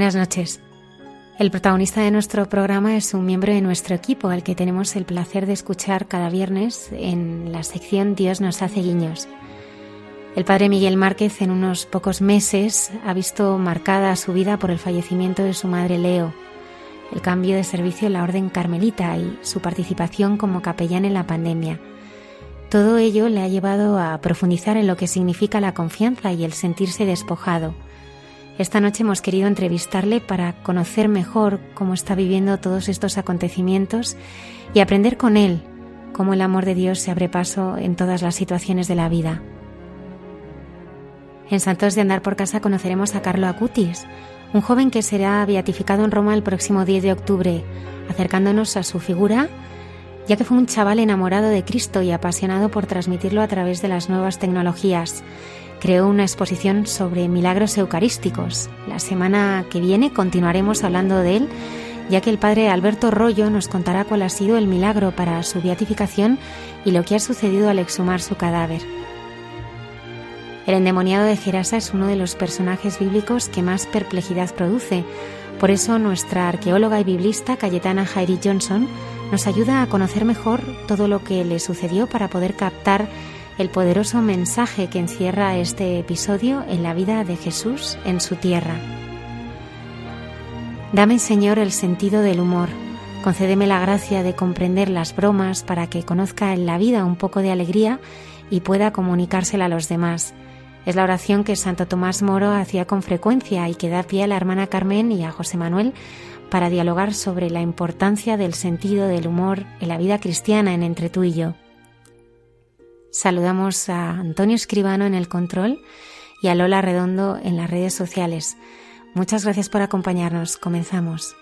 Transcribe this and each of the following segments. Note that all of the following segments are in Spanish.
Buenas noches. El protagonista de nuestro programa es un miembro de nuestro equipo al que tenemos el placer de escuchar cada viernes en la sección Dios nos hace guiños. El padre Miguel Márquez en unos pocos meses ha visto marcada su vida por el fallecimiento de su madre Leo, el cambio de servicio en la Orden Carmelita y su participación como capellán en la pandemia. Todo ello le ha llevado a profundizar en lo que significa la confianza y el sentirse despojado esta noche hemos querido entrevistarle para conocer mejor cómo está viviendo todos estos acontecimientos y aprender con él cómo el amor de Dios se abre paso en todas las situaciones de la vida. En Santos de Andar por Casa conoceremos a Carlo Acutis, un joven que será beatificado en Roma el próximo 10 de octubre, acercándonos a su figura, ya que fue un chaval enamorado de Cristo y apasionado por transmitirlo a través de las nuevas tecnologías creó una exposición sobre milagros eucarísticos. La semana que viene continuaremos hablando de él, ya que el padre Alberto Rollo nos contará cuál ha sido el milagro para su beatificación y lo que ha sucedido al exhumar su cadáver. El endemoniado de Gerasa es uno de los personajes bíblicos que más perplejidad produce. Por eso nuestra arqueóloga y biblista Cayetana Jairi Johnson nos ayuda a conocer mejor todo lo que le sucedió para poder captar el poderoso mensaje que encierra este episodio en la vida de Jesús en su tierra. Dame, Señor, el sentido del humor. Concédeme la gracia de comprender las bromas para que conozca en la vida un poco de alegría y pueda comunicársela a los demás. Es la oración que Santo Tomás Moro hacía con frecuencia y que da pie a la hermana Carmen y a José Manuel para dialogar sobre la importancia del sentido del humor en la vida cristiana en entre tú y yo. Saludamos a Antonio Escribano en el control y a Lola Redondo en las redes sociales. Muchas gracias por acompañarnos. Comenzamos.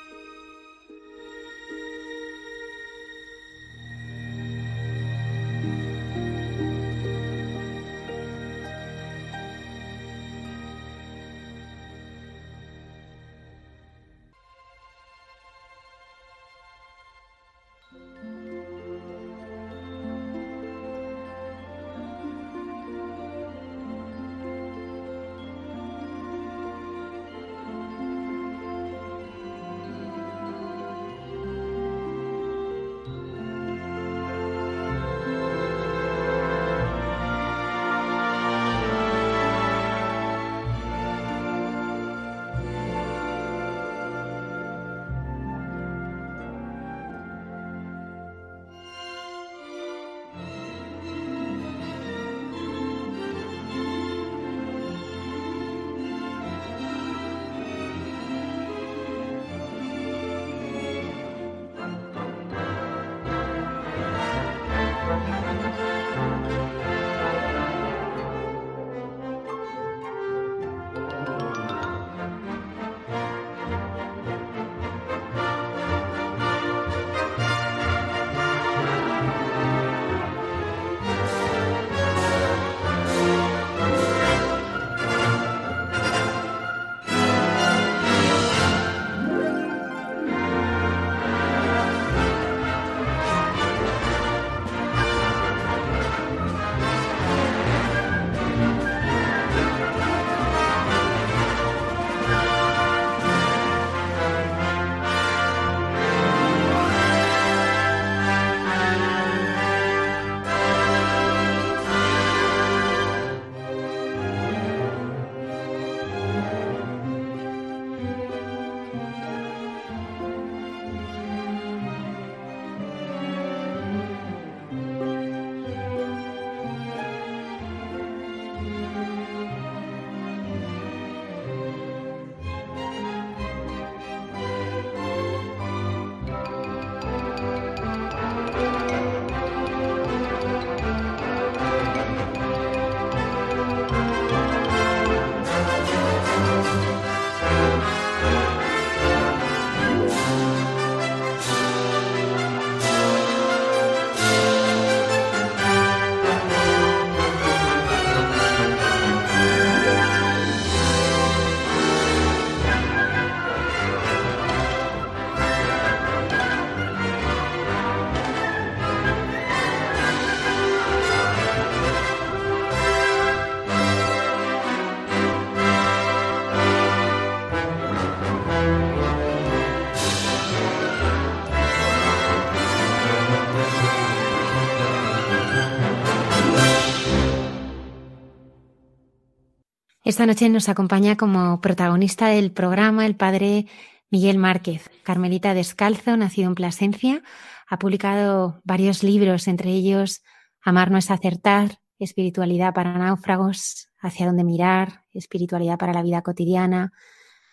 Esta noche nos acompaña como protagonista del programa el padre Miguel Márquez, carmelita descalzo, nacido en Plasencia. Ha publicado varios libros, entre ellos Amar no es acertar, Espiritualidad para náufragos, Hacia dónde mirar, Espiritualidad para la vida cotidiana,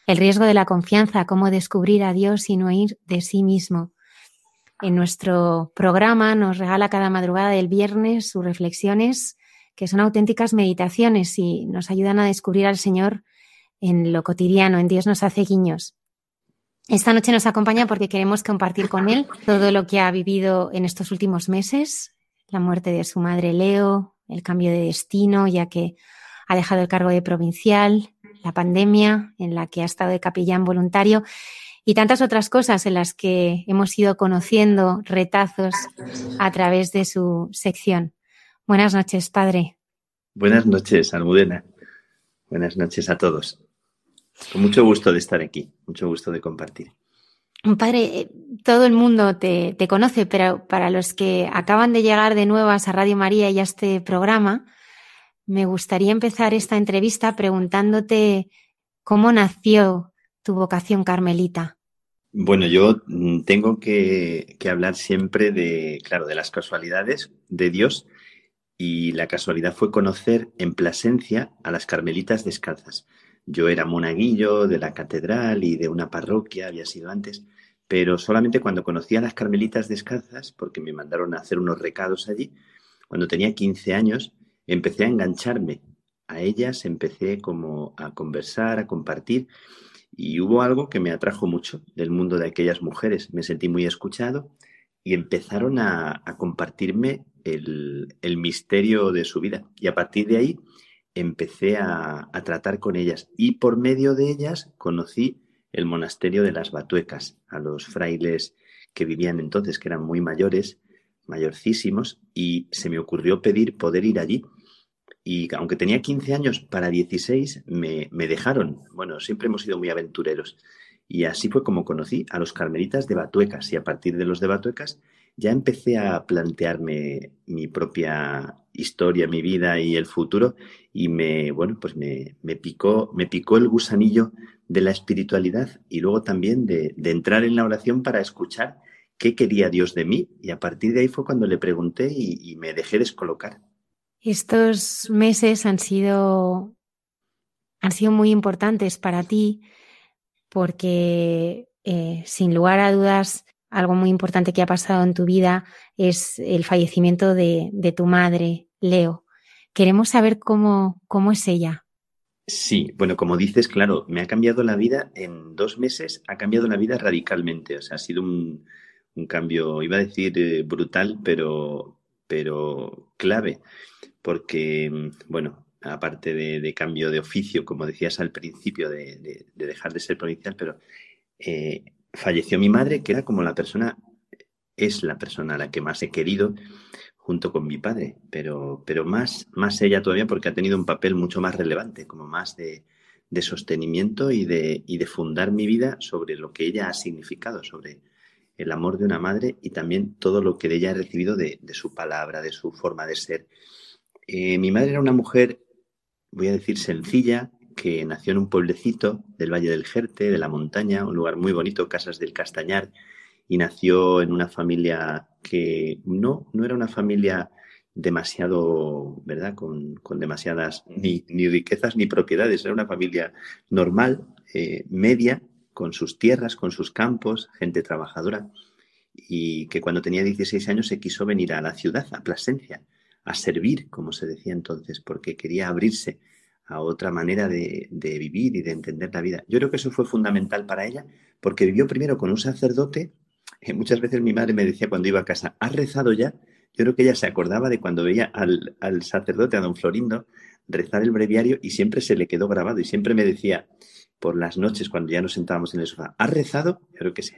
El riesgo de la confianza, cómo descubrir a Dios y no ir de sí mismo. En nuestro programa nos regala cada madrugada del viernes sus reflexiones que son auténticas meditaciones y nos ayudan a descubrir al Señor en lo cotidiano, en Dios nos hace guiños. Esta noche nos acompaña porque queremos compartir con Él todo lo que ha vivido en estos últimos meses, la muerte de su madre Leo, el cambio de destino, ya que ha dejado el cargo de provincial, la pandemia en la que ha estado de capellán voluntario y tantas otras cosas en las que hemos ido conociendo retazos a través de su sección. Buenas noches, padre. Buenas noches, Almudena. Buenas noches a todos. Con mucho gusto de estar aquí, mucho gusto de compartir. Padre, eh, todo el mundo te, conoce, pero para los que acaban de llegar de nuevas a Radio María y a este programa, me gustaría empezar esta entrevista preguntándote cómo nació tu vocación carmelita. Bueno, yo mm, tengo que, que hablar siempre de, claro, de las casualidades de Dios y la casualidad fue conocer en Plasencia a las Carmelitas Descalzas. Yo era monaguillo de la catedral y de una parroquia, había sido antes, pero solamente cuando conocí a las Carmelitas Descalzas, porque me mandaron a hacer unos recados allí, cuando tenía 15 años, empecé a engancharme a ellas, empecé como a conversar, a compartir, y hubo algo que me atrajo mucho del mundo de aquellas mujeres. Me sentí muy escuchado y empezaron a, compartirme el, misterio de su vida. Y a partir de ahí empecé a, tratar con ellas y por medio de ellas conocí el monasterio de las Batuecas, a los frailes que vivían entonces, que eran muy mayores, mayorcísimos, y se me ocurrió pedir poder ir allí. Y aunque tenía 15 años, para 16 me, me dejaron. Bueno, siempre hemos sido muy aventureros. Y así fue como conocí a los carmelitas de Batuecas. Y a partir de los de Batuecas ya empecé a plantearme mi propia historia, mi vida y el futuro y me, bueno, pues me, picó, me picó el gusanillo de la espiritualidad y luego también de, entrar en la oración para escuchar qué quería Dios de mí y a partir de ahí fue cuando le pregunté y, me dejé descolocar. Estos meses han sido, han sido muy importantes para ti porque eh, sin lugar a dudas algo muy importante que ha pasado en tu vida es el fallecimiento de, tu madre, Leo. Queremos saber cómo, cómo es ella. Sí, bueno, como dices, claro, me ha cambiado la vida en dos meses, ha cambiado la vida radicalmente. O sea, ha sido un, cambio, iba a decir eh, brutal, pero, pero clave. Porque, bueno, aparte de, cambio de oficio, como decías al principio, de, dejar de ser provincial, pero eh, falleció mi madre, que era como la persona, es la persona a la que más he querido junto con mi padre, pero, pero más, más ella todavía porque ha tenido un papel mucho más relevante, como más de, sostenimiento y de, y de fundar mi vida sobre lo que ella ha significado, sobre el amor de una madre y también todo lo que de ella he recibido de, su palabra, de su forma de ser. Eh, mi madre era una mujer, voy a decir, sencilla, que nació en un pueblecito del Valle del Jerte, de la montaña, un lugar muy bonito, Casas del Castañar, y nació en una familia que no, no era una familia demasiado, ¿verdad? Con, demasiadas ni, riquezas ni propiedades, era una familia normal, eh, media, con sus tierras, con sus campos, gente trabajadora, y que cuando tenía 16 años se quiso venir a la ciudad, a Plasencia, a servir, como se decía entonces, porque quería abrirse a otra manera de, vivir y de entender la vida. Yo creo que eso fue fundamental para ella, porque vivió primero con un sacerdote. Eh, muchas veces mi madre me decía cuando iba a casa, ¿has rezado ya? Yo creo que ella se acordaba de cuando veía al, sacerdote, a don Florindo, rezar el breviario y siempre se le quedó grabado y siempre me decía por las noches cuando ya nos sentábamos en el sofá, ¿has rezado? Yo creo que sí.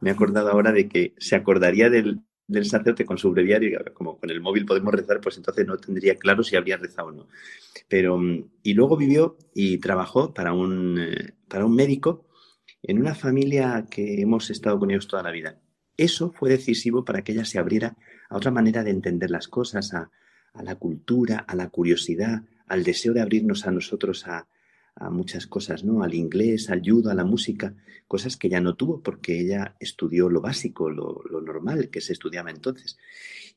Me he acordado ahora de que se acordaría del, del sacerdote con su breviario, como con el móvil podemos rezar, pues entonces no tendría claro si habría rezado o no. Pero, y luego vivió y trabajó para un, eh, para un médico en una familia que hemos estado con ellos toda la vida. Eso fue decisivo para que ella se abriera a otra manera de entender las cosas, a, a la cultura, a la curiosidad, al deseo de abrirnos a nosotros a, a muchas cosas, ¿no? Al inglés, al judo, a la música, cosas que ya no tuvo porque ella estudió lo básico, lo, lo, normal que se estudiaba entonces.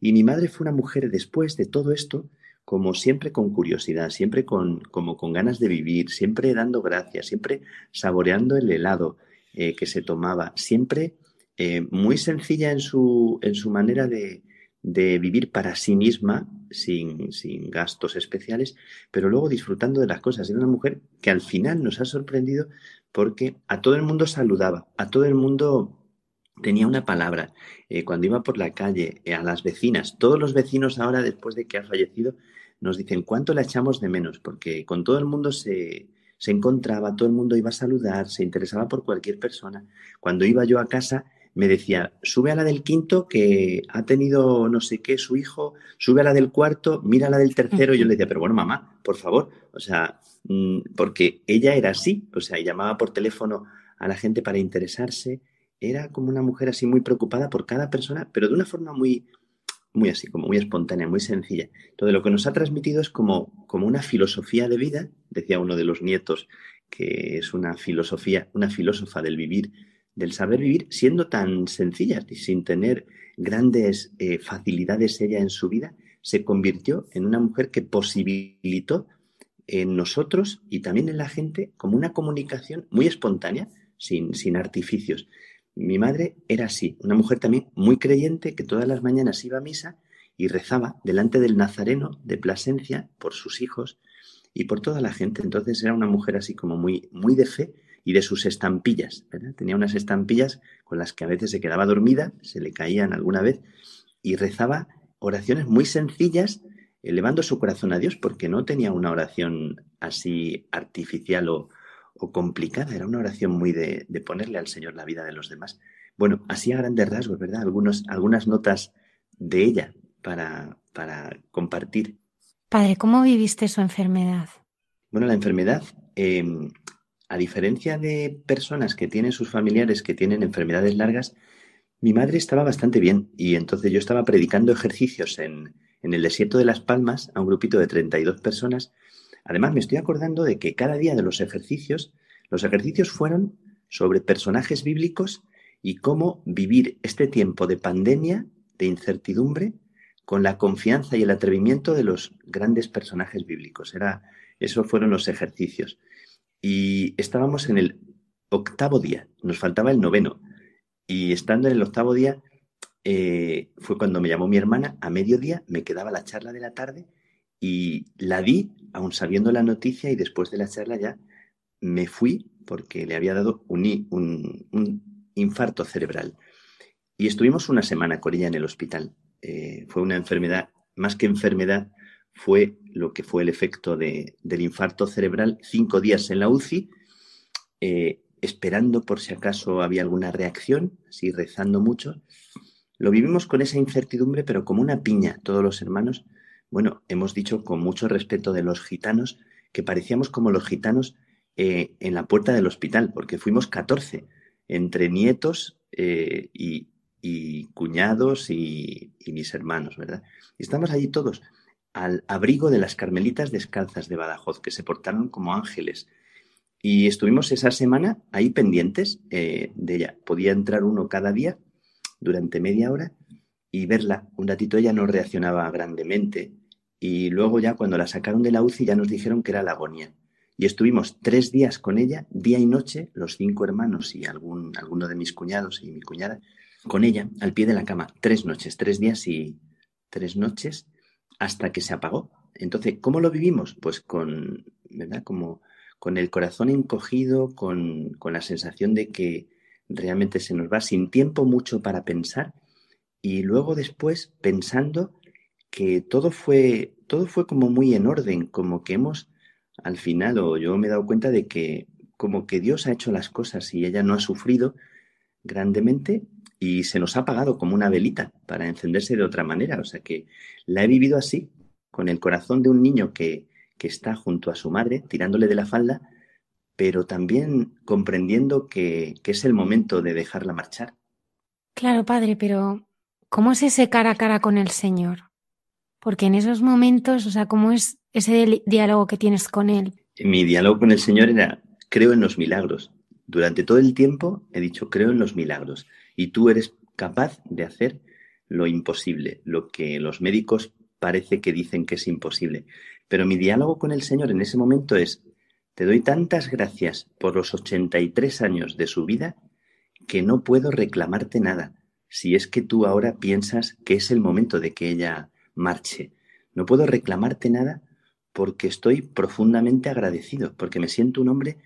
Y mi madre fue una mujer después de todo esto, como siempre con curiosidad, siempre con, como con ganas de vivir, siempre dando gracias, siempre saboreando el helado eh, que se tomaba, siempre eh, muy sencilla en su, en su manera de, de vivir para sí misma, sin, sin, gastos especiales, pero luego disfrutando de las cosas. Era una mujer que al final nos ha sorprendido porque a todo el mundo saludaba, a todo el mundo tenía una palabra. Eh, cuando iba por la calle, eh, a las vecinas, todos los vecinos ahora, después de que ha fallecido, nos dicen cuánto la echamos de menos, porque con todo el mundo se, se encontraba, todo el mundo iba a saludar, se interesaba por cualquier persona. Cuando iba yo a casa, me decía, sube a la del quinto que ha tenido no sé qué su hijo, sube a la del cuarto, mira a la del tercero. Y yo le decía, pero bueno, mamá, por favor, o sea, mm, porque ella era así, o sea, llamaba por teléfono a la gente para interesarse, era como una mujer así muy preocupada por cada persona, pero de una forma muy, muy así, como muy espontánea, muy sencilla. Todo lo que nos ha transmitido es como, como una filosofía de vida, decía uno de los nietos, que es una filosofía, una filósofa del vivir del saber vivir siendo tan sencilla y sin tener grandes eh, facilidades ella en su vida, se convirtió en una mujer que posibilitó en nosotros y también en la gente como una comunicación muy espontánea, sin, sin artificios. Mi madre era así, una mujer también muy creyente que todas las mañanas iba a misa y rezaba delante del Nazareno de Plasencia por sus hijos y por toda la gente. Entonces era una mujer así como muy, muy de fe y de sus estampillas. Tenía unas estampillas con las que a veces se quedaba dormida, se le caían alguna vez, y rezaba oraciones muy sencillas, elevando su corazón a Dios, porque no tenía una oración así artificial o, complicada, era una oración muy de, ponerle al Señor la vida de los demás. Bueno, así a grandes rasgos, ¿verdad? Algunos, algunas notas de ella para, para compartir. Padre, ¿cómo viviste su enfermedad? Bueno, la enfermedad em, a diferencia de personas que tienen sus familiares que tienen enfermedades largas, mi madre estaba bastante bien y entonces yo estaba predicando ejercicios en, en el desierto de Las Palmas a un grupito de 32 personas. Además, me estoy acordando de que cada día de los ejercicios, los ejercicios fueron sobre personajes bíblicos y cómo vivir este tiempo de pandemia, de incertidumbre, con la confianza y el atrevimiento de los grandes personajes bíblicos. Era, esos fueron los ejercicios y estábamos en el octavo día, nos faltaba el noveno. Y estando en el octavo día, eh, fue cuando me llamó mi hermana a mediodía, me quedaba la charla de la tarde y la di, aún sabiendo la noticia, y después de la charla ya me fui porque le había dado un, un, infarto cerebral. Y estuvimos una semana con ella en el hospital. Eh, fue una enfermedad, más que enfermedad, fue lo que fue el efecto del infarto cerebral, cinco días en la UCI, eh, esperando por si acaso había alguna reacción, así rezando mucho. Lo vivimos con esa incertidumbre, pero como una piña, todos los hermanos. Bueno, hemos dicho con mucho respeto de los gitanos, que parecíamos como los gitanos eh, en la puerta del hospital, porque fuimos 14, entre nietos eh, y, cuñados y, y, mis hermanos, ¿verdad? Y estamos allí todos al abrigo de las carmelitas descalzas de Badajoz, que se portaron como ángeles. Y estuvimos esa semana ahí pendientes eh, de ella. Podía entrar uno cada día durante media hora y verla. Un ratito ella no reaccionaba grandemente. Y luego ya cuando la sacaron de la UCI ya nos dijeron que era la agonía. Y estuvimos tres días con ella, día y noche, los cinco hermanos y algún, alguno de mis cuñados y mi cuñada, con ella al pie de la cama. Tres noches, tres días y tres noches hasta que se apagó. Entonces, ¿cómo lo vivimos? Pues con, ¿verdad? Como con el corazón encogido, con, con la sensación de que realmente se nos va sin tiempo mucho para pensar y luego después pensando que todo fue, todo fue como muy en orden, como que hemos, al final, o yo me he dado cuenta de que como que Dios ha hecho las cosas y ella no ha sufrido grandemente y se nos ha apagado como una velita para encenderse de otra manera. O sea que la he vivido así, con el corazón de un niño que, que está junto a su madre, tirándole de la falda, pero también comprendiendo que, que es el momento de dejarla marchar. Claro, padre, pero ¿cómo es ese cara a cara con el Señor? Porque en esos momentos, o sea, ¿cómo es ese diálogo que tienes con Él? Mi diálogo con el Señor era, creo en los milagros. Durante todo el tiempo he dicho, creo en los milagros. Y tú eres capaz de hacer lo imposible, lo que los médicos parece que dicen que es imposible. Pero mi diálogo con el Señor en ese momento es, te doy tantas gracias por los 83 años de su vida que no puedo reclamarte nada si es que tú ahora piensas que es el momento de que ella marche. No puedo reclamarte nada porque estoy profundamente agradecido, porque me siento un hombre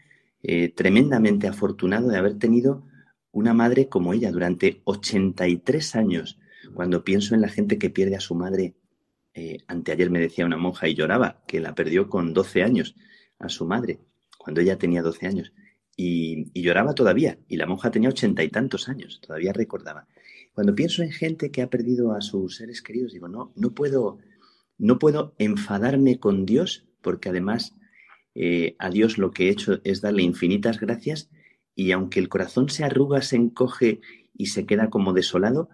eh, tremendamente afortunado de haber tenido una madre como ella durante 83 años. Cuando pienso en la gente que pierde a su madre, eh, anteayer me decía una monja y lloraba que la perdió con 12 años a su madre, cuando ella tenía 12 años. Y, y lloraba todavía, y la monja tenía ochenta y tantos años, todavía recordaba. Cuando pienso en gente que ha perdido a sus seres queridos, digo, no, no puedo, no puedo enfadarme con Dios, porque además eh, a Dios lo que he hecho es darle infinitas gracias, y aunque el corazón se arruga, se encoge y se queda como desolado,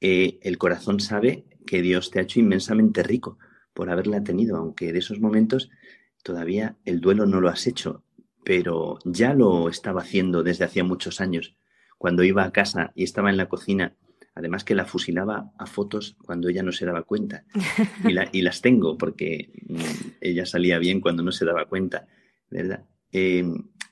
eh, el corazón sabe que Dios te ha hecho inmensamente rico por haberla tenido, aunque de esos momentos todavía el duelo no lo has hecho, pero ya lo estaba haciendo desde hacía muchos años. Cuando iba a casa y estaba en la cocina Además que la fusilaba a fotos cuando ella no se daba cuenta. Y, las tengo porque mm, ella salía bien cuando no se daba cuenta, ¿verdad? Eh,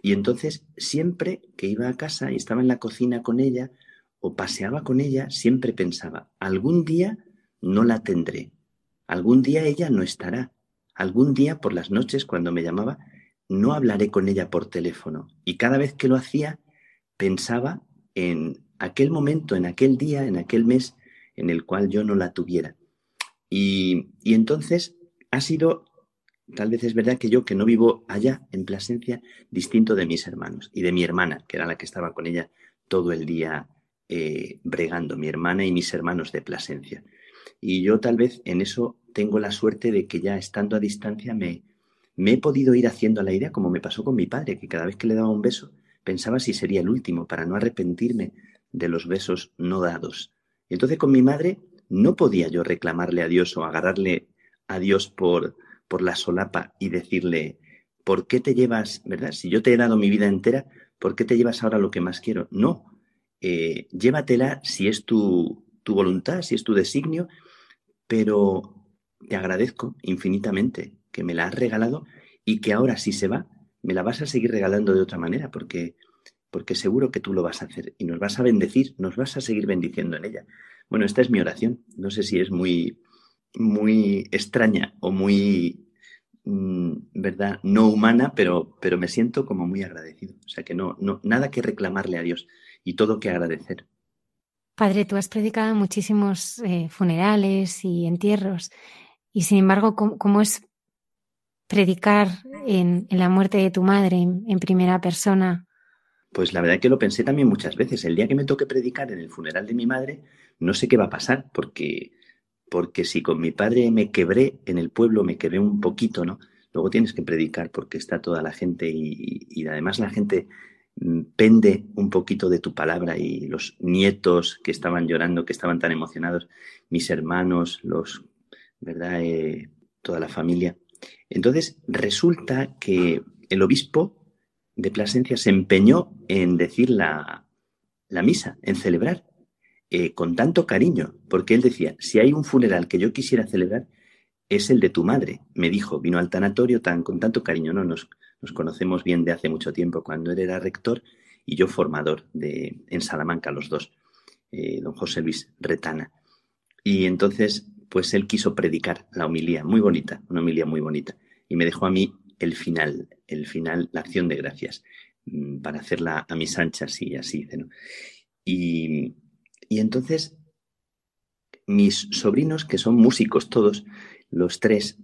y entonces siempre que iba a casa y estaba en la cocina con ella o paseaba con ella, siempre pensaba, algún día no la tendré, algún día ella no estará, algún día por las noches cuando me llamaba, no hablaré con ella por teléfono. Y cada vez que lo hacía, pensaba en aquel momento, en aquel día, en aquel mes en el cual yo no la tuviera. Y, entonces ha sido, tal vez es verdad que yo que no vivo allá en Plasencia, distinto de mis hermanos y de mi hermana, que era la que estaba con ella todo el día eh, bregando, mi hermana y mis hermanos de Plasencia. Y yo tal vez en eso tengo la suerte de que ya estando a distancia me, me he podido ir haciendo la idea, como me pasó con mi padre, que cada vez que le daba un beso pensaba si sería el último, para no arrepentirme de los besos no dados. Entonces con mi madre no podía yo reclamarle a Dios o agarrarle a Dios por, por la solapa y decirle, ¿por qué te llevas, verdad? Si yo te he dado mi vida entera, ¿por qué te llevas ahora lo que más quiero? No, eh, llévatela si es tu, tu voluntad, si es tu designio, pero te agradezco infinitamente que me la has regalado y que ahora si se va, me la vas a seguir regalando de otra manera, porque porque seguro que tú lo vas a hacer y nos vas a bendecir, nos vas a seguir bendiciendo en ella. Bueno, esta es mi oración. No sé si es muy, muy extraña o muy, mm, ¿verdad? No humana, pero, pero me siento como muy agradecido. O sea que no, no, nada que reclamarle a Dios y todo que agradecer. Padre, tú has predicado muchísimos eh, funerales y entierros, y sin embargo, ¿cómo, es predicar en, la muerte de tu madre en primera persona? Pues la verdad que lo pensé también muchas veces. El día que me toque predicar en el funeral de mi madre, no sé qué va a pasar, porque, porque si con mi padre me quebré en el pueblo, me quebré un poquito, ¿no? Luego tienes que predicar porque está toda la gente y, además la gente mm, pende un poquito de tu palabra y los nietos que estaban llorando, que estaban tan emocionados, mis hermanos, los, ¿verdad? Eh, toda la familia. Entonces resulta que el obispo de Plasencia se empeñó en decir la, misa, en celebrar, eh, con tanto cariño, porque él decía, si hay un funeral que yo quisiera celebrar, es el de tu madre. Me dijo, vino al tanatorio tan, con tanto cariño, ¿no? Nos, nos conocemos bien de hace mucho tiempo, cuando él era rector y yo formador de, en Salamanca, los dos, eh, don José Luis Retana. Y entonces, pues él quiso predicar la homilía, muy bonita, una homilía muy bonita, y me dejó a mí el final, el final, la acción de gracias, mm, para hacerla a mis anchas y así. Y, y entonces, mis sobrinos, que son músicos todos, los tres,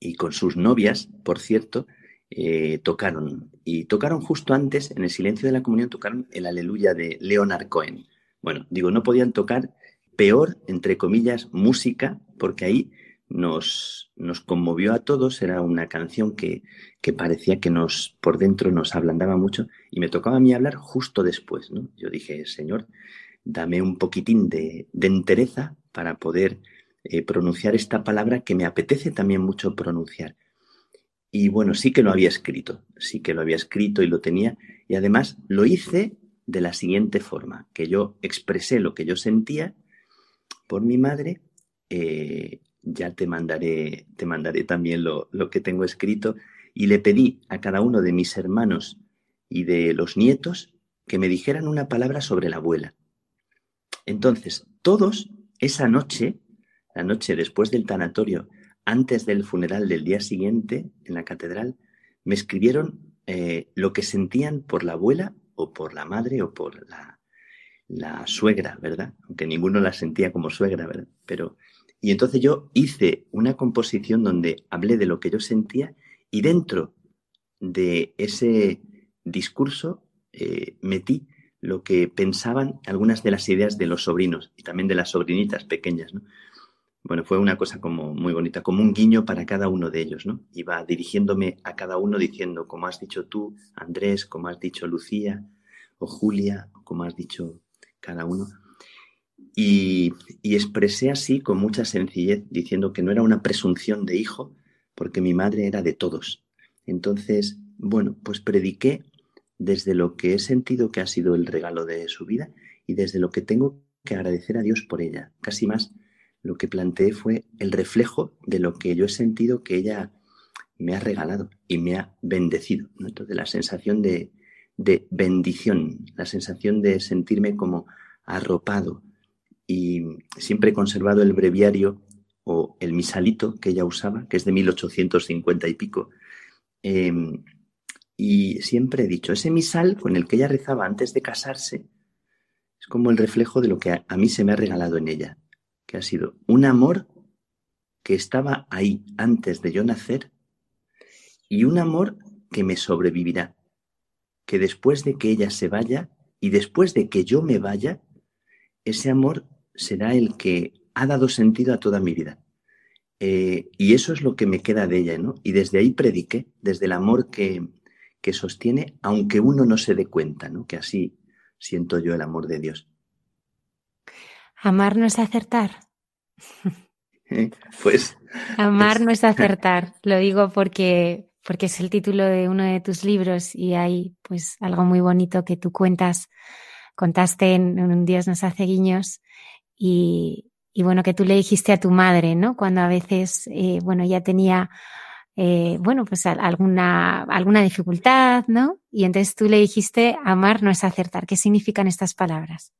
y con sus novias, por cierto, eh, tocaron. Y tocaron justo antes, en el silencio de la comunión, tocaron el Aleluya de Leonard Cohen. Bueno, digo, no podían tocar peor, entre comillas, música, porque ahí nos, nos conmovió a todos, era una canción que, que, parecía que nos por dentro nos ablandaba mucho y me tocaba a mí hablar justo después. ¿no? Yo dije, Señor, dame un poquitín de, entereza para poder eh, pronunciar esta palabra que me apetece también mucho pronunciar. Y bueno, sí que lo había escrito, sí que lo había escrito y lo tenía. Y además lo hice de la siguiente forma, que yo expresé lo que yo sentía por mi madre. Eh, ya te mandaré, te mandaré también lo, lo que tengo escrito. Y le pedí a cada uno de mis hermanos y de los nietos que me dijeran una palabra sobre la abuela. Entonces, todos esa noche la noche después del tanatorio, antes del funeral del día siguiente en la catedral, me escribieron eh, lo que sentían por la abuela o por la madre o por la, la suegra, ¿verdad? Aunque ninguno la sentía como suegra, ¿verdad? Pero, y entonces yo hice una composición donde hablé de lo que yo sentía y dentro de ese discurso eh, metí lo que pensaban algunas de las ideas de los sobrinos y también de las sobrinitas pequeñas, ¿no? Bueno, fue una cosa como muy bonita, como un guiño para cada uno de ellos, ¿no? Iba dirigiéndome a cada uno diciendo, como has dicho tú, Andrés, como has dicho Lucía, o Julia, como has dicho cada uno. Y, expresé así con mucha sencillez, diciendo que no era una presunción de hijo, porque mi madre era de todos. Entonces, bueno, pues prediqué desde lo que he sentido que ha sido el regalo de su vida y desde lo que tengo que agradecer a Dios por ella, casi más lo que planteé fue el reflejo de lo que yo he sentido que ella me ha regalado y me ha bendecido. Entonces, la sensación de, bendición, la sensación de sentirme como arropado. Y siempre he conservado el breviario o el misalito que ella usaba, que es de 1850 y pico. Em, y siempre he dicho, ese misal con el que ella rezaba antes de casarse es como el reflejo de lo que a mí se me ha regalado en ella que ha sido un amor que estaba ahí antes de yo nacer y un amor que me sobrevivirá, que después de que ella se vaya y después de que yo me vaya, ese amor será el que ha dado sentido a toda mi vida. Eh, y eso es lo que me queda de ella, ¿no? Y desde ahí prediqué, desde el amor que, que sostiene, aunque uno no se dé cuenta, ¿no? Que así siento yo el amor de Dios. Amar no es acertar. Pues. Amar no es acertar. Lo digo porque, porque es el título de uno de tus libros y hay pues algo muy bonito que tú cuentas, contaste en, Un Dios nos hace guiños y, y, bueno, que tú le dijiste a tu madre, ¿no? Cuando a veces, eh, bueno, ya tenía, eh, bueno, pues alguna, alguna dificultad, ¿no? Y entonces tú le dijiste, amar no es acertar. ¿Qué significan estas palabras?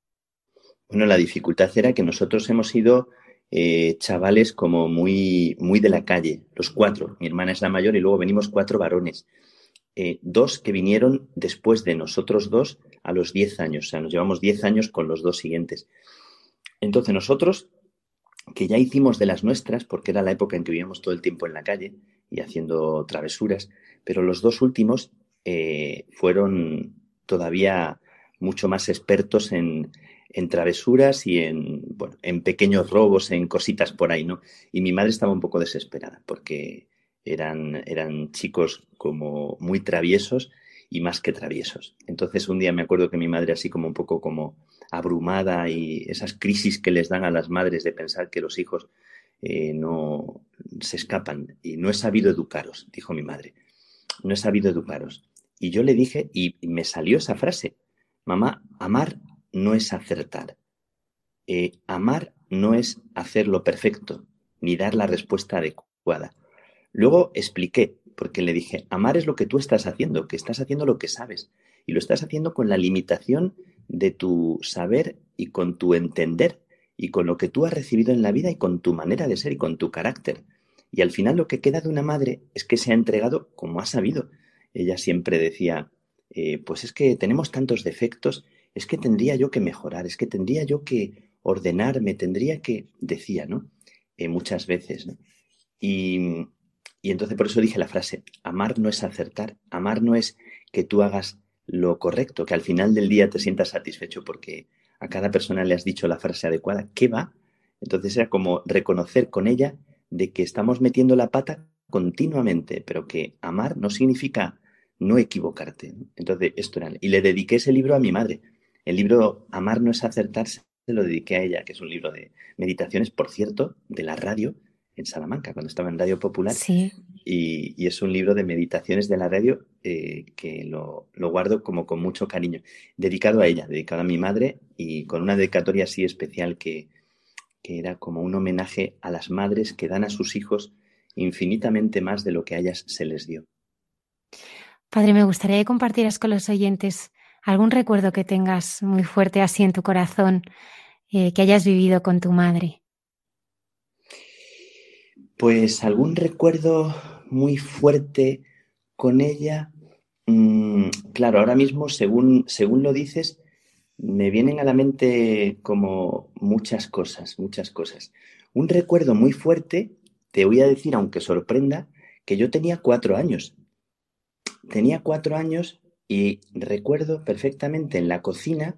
Bueno, la dificultad era que nosotros hemos sido eh, chavales como muy, muy de la calle, los cuatro. Mi hermana es la mayor y luego venimos cuatro varones. Eh, dos que vinieron después de nosotros dos a los diez años. O sea, nos llevamos diez años con los dos siguientes. Entonces nosotros, que ya hicimos de las nuestras, porque era la época en que vivíamos todo el tiempo en la calle y haciendo travesuras, pero los dos últimos eh, fueron todavía mucho más expertos en, en travesuras y en, bueno, en pequeños robos, en cositas por ahí, ¿no? Y mi madre estaba un poco desesperada porque eran, eran chicos como muy traviesos y más que traviesos. Entonces un día me acuerdo que mi madre así como un poco como abrumada y esas crisis que les dan a las madres de pensar que los hijos eh, no se escapan y no he sabido educaros, dijo mi madre, no he sabido educaros. Y yo le dije, y me salió esa frase, mamá, amar no es acertar. Eh, amar no es hacer lo perfecto, ni dar la respuesta adecuada. Luego expliqué, porque le dije, amar es lo que tú estás haciendo, que estás haciendo lo que sabes, y lo estás haciendo con la limitación de tu saber y con tu entender, y con lo que tú has recibido en la vida y con tu manera de ser y con tu carácter. Y al final lo que queda de una madre es que se ha entregado como ha sabido. Ella siempre decía, eh, pues es que tenemos tantos defectos es que tendría yo que mejorar, es que tendría yo que ordenarme, tendría que, decía, ¿no? Eh, muchas veces, ¿no? Y, y entonces por eso dije la frase, amar no es acertar, amar no es que tú hagas lo correcto, que al final del día te sientas satisfecho porque a cada persona le has dicho la frase adecuada, ¿qué va? Entonces era como reconocer con ella de que estamos metiendo la pata continuamente, pero que amar no significa no equivocarte. Entonces, esto era. Y le dediqué ese libro a mi madre, el libro Amar no es acertar se lo dediqué a ella, que es un libro de meditaciones, por cierto, de la radio en Salamanca, cuando estaba en Radio Popular. Sí. Y, es un libro de meditaciones de la radio eh, que lo, guardo como con mucho cariño, dedicado a ella, dedicado a mi madre y con una dedicatoria así especial que, que era como un homenaje a las madres que dan a sus hijos infinitamente más de lo que a ellas se les dio. Padre, me gustaría que compartieras con los oyentes algún recuerdo que tengas muy fuerte así en tu corazón, eh, que hayas vivido con tu madre. Pues algún recuerdo muy fuerte con ella. Mm, claro, ahora mismo, según, según lo dices, me vienen a la mente como muchas cosas, muchas cosas. Un recuerdo muy fuerte, te voy a decir, aunque sorprenda, que yo tenía cuatro años. Tenía cuatro años y recuerdo perfectamente en la cocina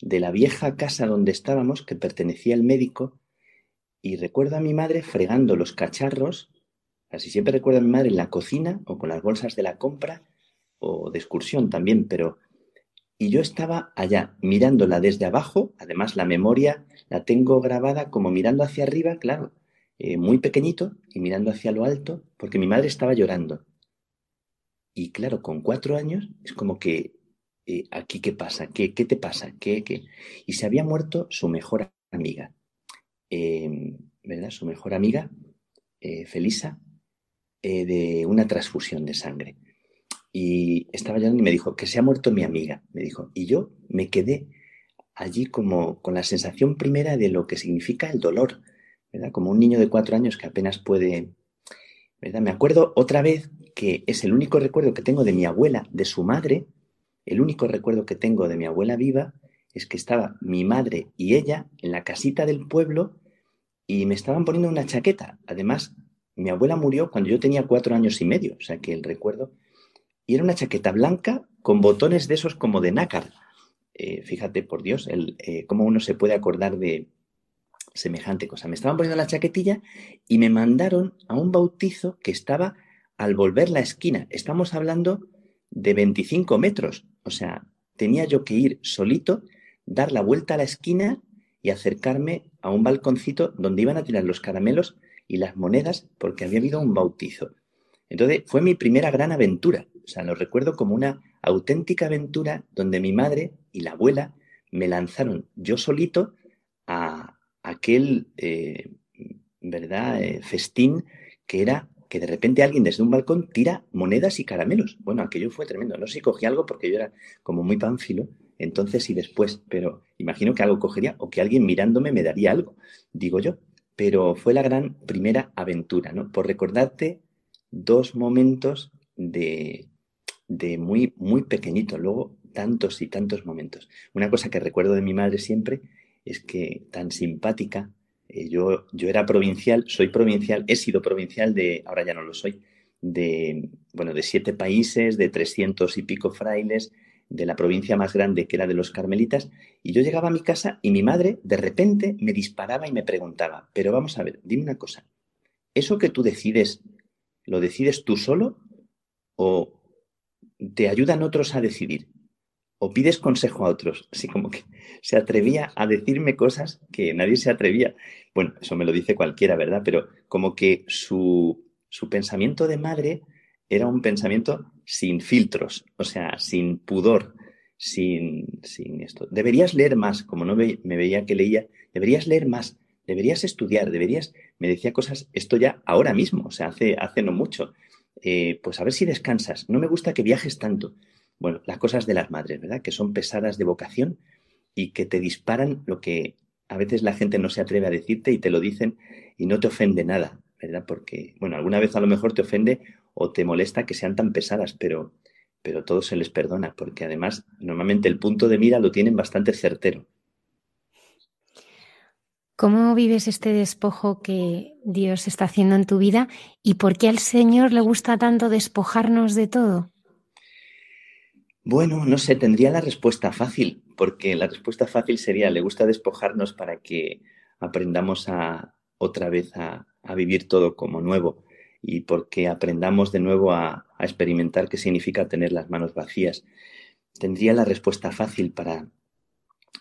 de la vieja casa donde estábamos, que pertenecía al médico, y recuerdo a mi madre fregando los cacharros, así siempre recuerdo a mi madre en la cocina o con las bolsas de la compra o de excursión también, pero... Y yo estaba allá mirándola desde abajo, además la memoria la tengo grabada como mirando hacia arriba, claro, eh, muy pequeñito y mirando hacia lo alto, porque mi madre estaba llorando. Y claro, con cuatro años es como que, eh, ¿aquí qué pasa? ¿Qué, qué te pasa? ¿Qué, qué? Y se había muerto su mejor amiga. Em, ¿verdad? Su mejor amiga, eh, Felisa, eh, de una transfusión de sangre. Y estaba llorando y me dijo, que se ha muerto mi amiga, me dijo. Y yo me quedé allí como con la sensación primera de lo que significa el dolor, ¿verdad? Como un niño de cuatro años que apenas puede, ¿verdad? Me acuerdo otra vez que es el único recuerdo que tengo de mi abuela, de su madre, el único recuerdo que tengo de mi abuela viva, es que estaba mi madre y ella en la casita del pueblo y me estaban poniendo una chaqueta. Además, mi abuela murió cuando yo tenía cuatro años y medio, o sea que el recuerdo. Y era una chaqueta blanca con botones de esos como de nácar. Eh, fíjate, por Dios, el, eh, cómo uno se puede acordar de semejante cosa. Me estaban poniendo la chaquetilla y me mandaron a un bautizo que estaba al volver la esquina. Estamos hablando de 25 metros. O sea, tenía yo que ir solito dar la vuelta a la esquina y acercarme a un balconcito donde iban a tirar los caramelos y las monedas porque había habido un bautizo. Entonces fue mi primera gran aventura. O sea, lo recuerdo como una auténtica aventura donde mi madre y la abuela me lanzaron yo solito a aquel, eh, ¿verdad?, eh, festín que era que de repente alguien desde un balcón tira monedas y caramelos. Bueno, aquello fue tremendo. No sé si cogí algo porque yo era como muy pánfilo, entonces y después, pero imagino que algo cogería o que alguien mirándome me daría algo, digo yo. Pero fue la gran primera aventura, ¿no? Por recordarte dos momentos de, de muy, muy pequeñito, luego tantos y tantos momentos. Una cosa que recuerdo de mi madre siempre es que tan simpática, eh, yo, yo era provincial, soy provincial, he sido provincial de, ahora ya no lo soy, de, bueno, de siete países, de trescientos y pico frailes, de la provincia más grande que era de los carmelitas, y yo llegaba a mi casa y mi madre de repente me disparaba y me preguntaba, pero vamos a ver, dime una cosa, ¿eso que tú decides, lo decides tú solo o te ayudan otros a decidir? ¿O pides consejo a otros? Así como que se atrevía a decirme cosas que nadie se atrevía. Bueno, eso me lo dice cualquiera, ¿verdad? Pero como que su, su pensamiento de madre era un pensamiento sin filtros, o sea, sin pudor, sin, sin esto. Deberías leer más, como no me, veía que leía, deberías leer más, deberías estudiar, deberías, me decía cosas, esto ya ahora mismo, o sea, hace, hace no mucho. Eh, pues a ver si descansas, no me gusta que viajes tanto. Bueno, las cosas de las madres, ¿verdad? Que son pesadas de vocación y que te disparan lo que a veces la gente no se atreve a decirte y te lo dicen y no te ofende nada, ¿verdad? Porque, bueno, alguna vez a lo mejor te ofende o te molesta que sean tan pesadas, pero, pero todo se les perdona, porque además normalmente el punto de mira lo tienen bastante certero. ¿Cómo vives este despojo que Dios está haciendo en tu vida y por qué al Señor le gusta tanto despojarnos de todo? Bueno, no sé, tendría la respuesta fácil, porque la respuesta fácil sería, le gusta despojarnos para que aprendamos a otra vez a, a vivir todo como nuevo y porque aprendamos de nuevo a, experimentar qué significa tener las manos vacías. Tendría la respuesta fácil para,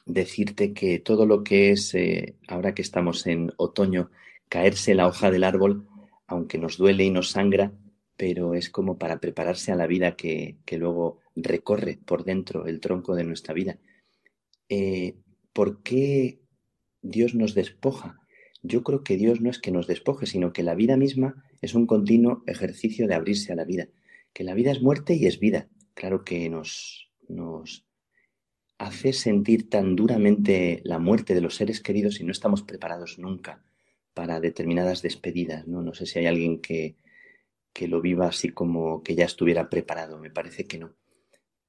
decirte que todo lo que es, eh, ahora que estamos en otoño, caerse la hoja del árbol, aunque nos duele y nos sangra, pero es como para prepararse a la vida que, luego recorre por dentro el tronco de nuestra vida. Eh, ¿Por qué Dios nos despoja? Yo creo que Dios no es que nos despoje, sino que la vida misma es un continuo ejercicio de abrirse a la vida, que la vida es muerte y es vida. Claro que nos, nos hace sentir tan duramente la muerte de los seres queridos y no estamos preparados nunca para determinadas despedidas. No, no sé si hay alguien que, que lo viva así como que ya estuviera preparado, me parece que no.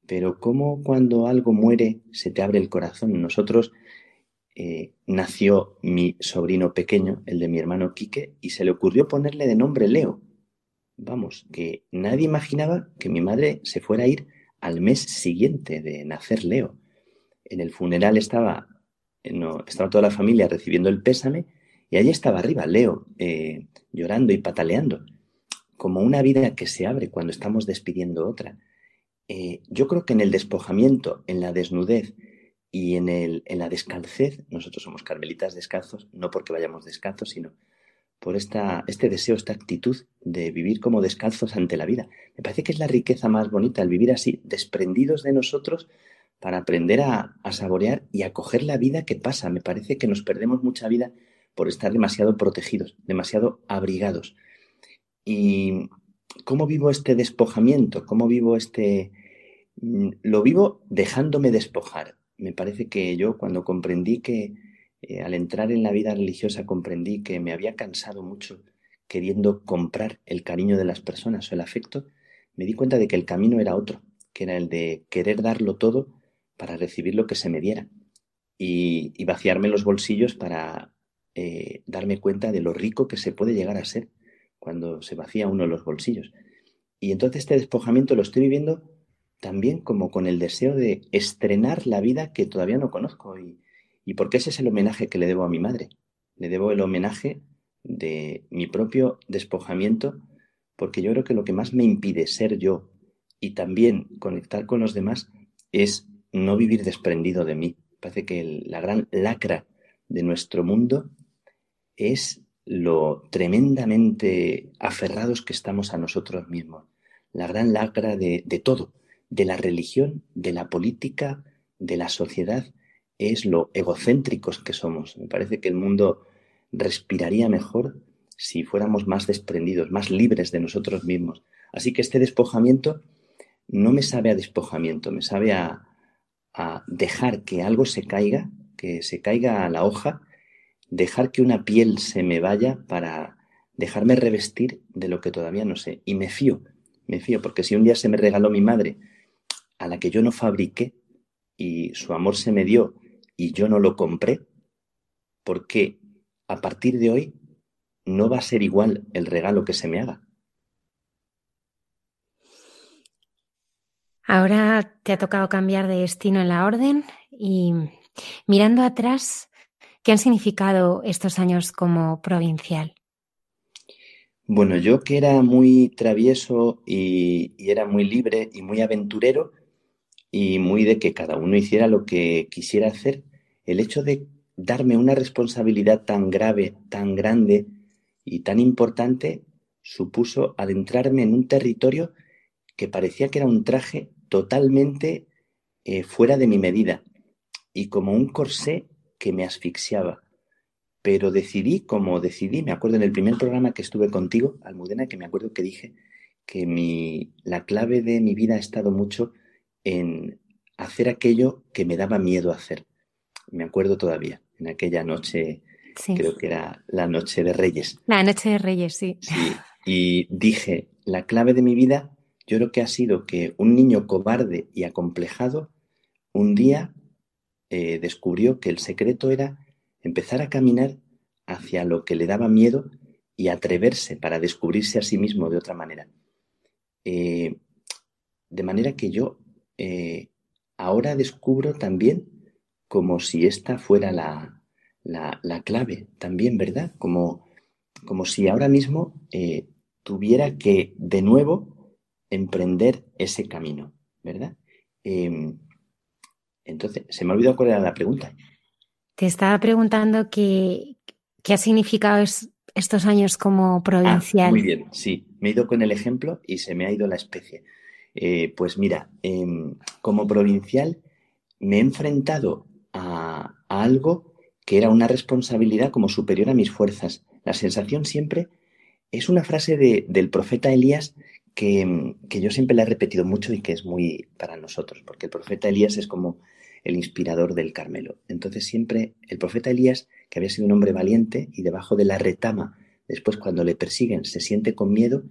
Pero como cuando algo muere se te abre el corazón. Nosotros eh, nació mi sobrino pequeño, el de mi hermano Quique, y se le ocurrió ponerle de nombre Leo. Vamos, que nadie imaginaba que mi madre se fuera a ir al mes siguiente de nacer Leo. En el funeral estaba, eh, estaba toda la familia recibiendo el pésame y allí estaba arriba Leo, eh, llorando y pataleando, como una vida que se abre cuando estamos despidiendo otra. Yo creo que en el despojamiento, en la desnudez y en, el, en la descalcez, nosotros somos carmelitas descalzos, no porque vayamos descalzos, sino por esta, este deseo, esta actitud de vivir como descalzos ante la vida. Me parece que es la riqueza más bonita, el vivir así, desprendidos de nosotros para aprender a, saborear y a coger la vida que pasa. Me parece que nos perdemos mucha vida por estar demasiado protegidos, demasiado abrigados. ¿Y cómo vivo este despojamiento? ¿Cómo vivo este... Mm, lo vivo dejándome despojar. Me parece que yo cuando comprendí que eh, al entrar en la vida religiosa comprendí que me había cansado mucho queriendo comprar el cariño de las personas o el afecto, me di cuenta de que el camino era otro, que era el de querer darlo todo para recibir lo que se me diera y vaciarme los bolsillos para eh, darme cuenta de lo rico que se puede llegar a ser cuando se vacía uno los bolsillos. Y entonces este despojamiento lo estoy viviendo también como con el deseo de estrenar la vida que todavía no conozco. Y, y porque ese es el homenaje que le debo a mi madre. Le debo el homenaje de mi propio despojamiento, porque yo creo que lo que más me impide ser yo y también conectar con los demás es no vivir desprendido de mí. Parece que la gran lacra de nuestro mundo es lo tremendamente aferrados que estamos a nosotros mismos. La gran lacra de, todo, de la religión, de la política, de la sociedad, es lo egocéntricos que somos. Me parece que el mundo respiraría mejor si fuéramos más desprendidos, más libres de nosotros mismos. Así que este despojamiento no me sabe a despojamiento, me sabe a, dejar que algo se caiga, que se caiga a la hoja dejar que una piel se me vaya para dejarme revestir de lo que todavía no sé. Y me fío, me fío, porque si un día se me regaló mi madre, a la que yo no fabriqué, y su amor se me dio y yo no lo compré, porque a partir de hoy no va a ser igual el regalo que se me haga. Ahora te ha tocado cambiar de destino en la orden y mirando atrás, ¿Qué han significado estos años como provincial? Bueno, yo que era muy travieso y, era muy libre y muy aventurero y muy de que cada uno hiciera lo que quisiera hacer, el hecho de darme una responsabilidad tan grave, tan grande y tan importante supuso adentrarme en un territorio que parecía que era un traje totalmente eh, fuera de mi medida y como un corsé que me asfixiaba. Pero decidí, como decidí, me acuerdo en el primer programa que estuve contigo, Almudena, que me acuerdo que dije que mi, la clave de mi vida ha estado mucho en hacer aquello que me daba miedo hacer. Me acuerdo todavía, en aquella noche, creo que era la noche de Reyes. La noche de Reyes, sí. sí. Y dije, la clave de mi vida, yo creo que ha sido que un niño cobarde y acomplejado un día eh, descubrió que el secreto era empezar a caminar hacia lo que le daba miedo y atreverse para descubrirse a sí mismo de otra manera. Eh, de manera que yo eh, ahora descubro también como si esta fuera la, la, clave, también, ¿verdad? Como, como si ahora mismo tuviera que de nuevo emprender ese camino, ¿verdad? Em, Entonces, se me ha olvidado cuál era la pregunta. Te estaba preguntando qué, qué ha significado estos años como provincial. Ah, muy bien, sí. Me he ido con el ejemplo y se me ha ido la especie. Eh, pues mira, em, como provincial me he enfrentado a, algo que era una responsabilidad como superior a mis fuerzas. La sensación siempre es una frase del profeta Elías que, que, yo siempre le he repetido mucho y que es muy para nosotros, porque el profeta Elías es como el inspirador del Carmelo. Entonces siempre el profeta Elías, que había sido un hombre valiente y debajo de la retama, después cuando le persiguen se siente con miedo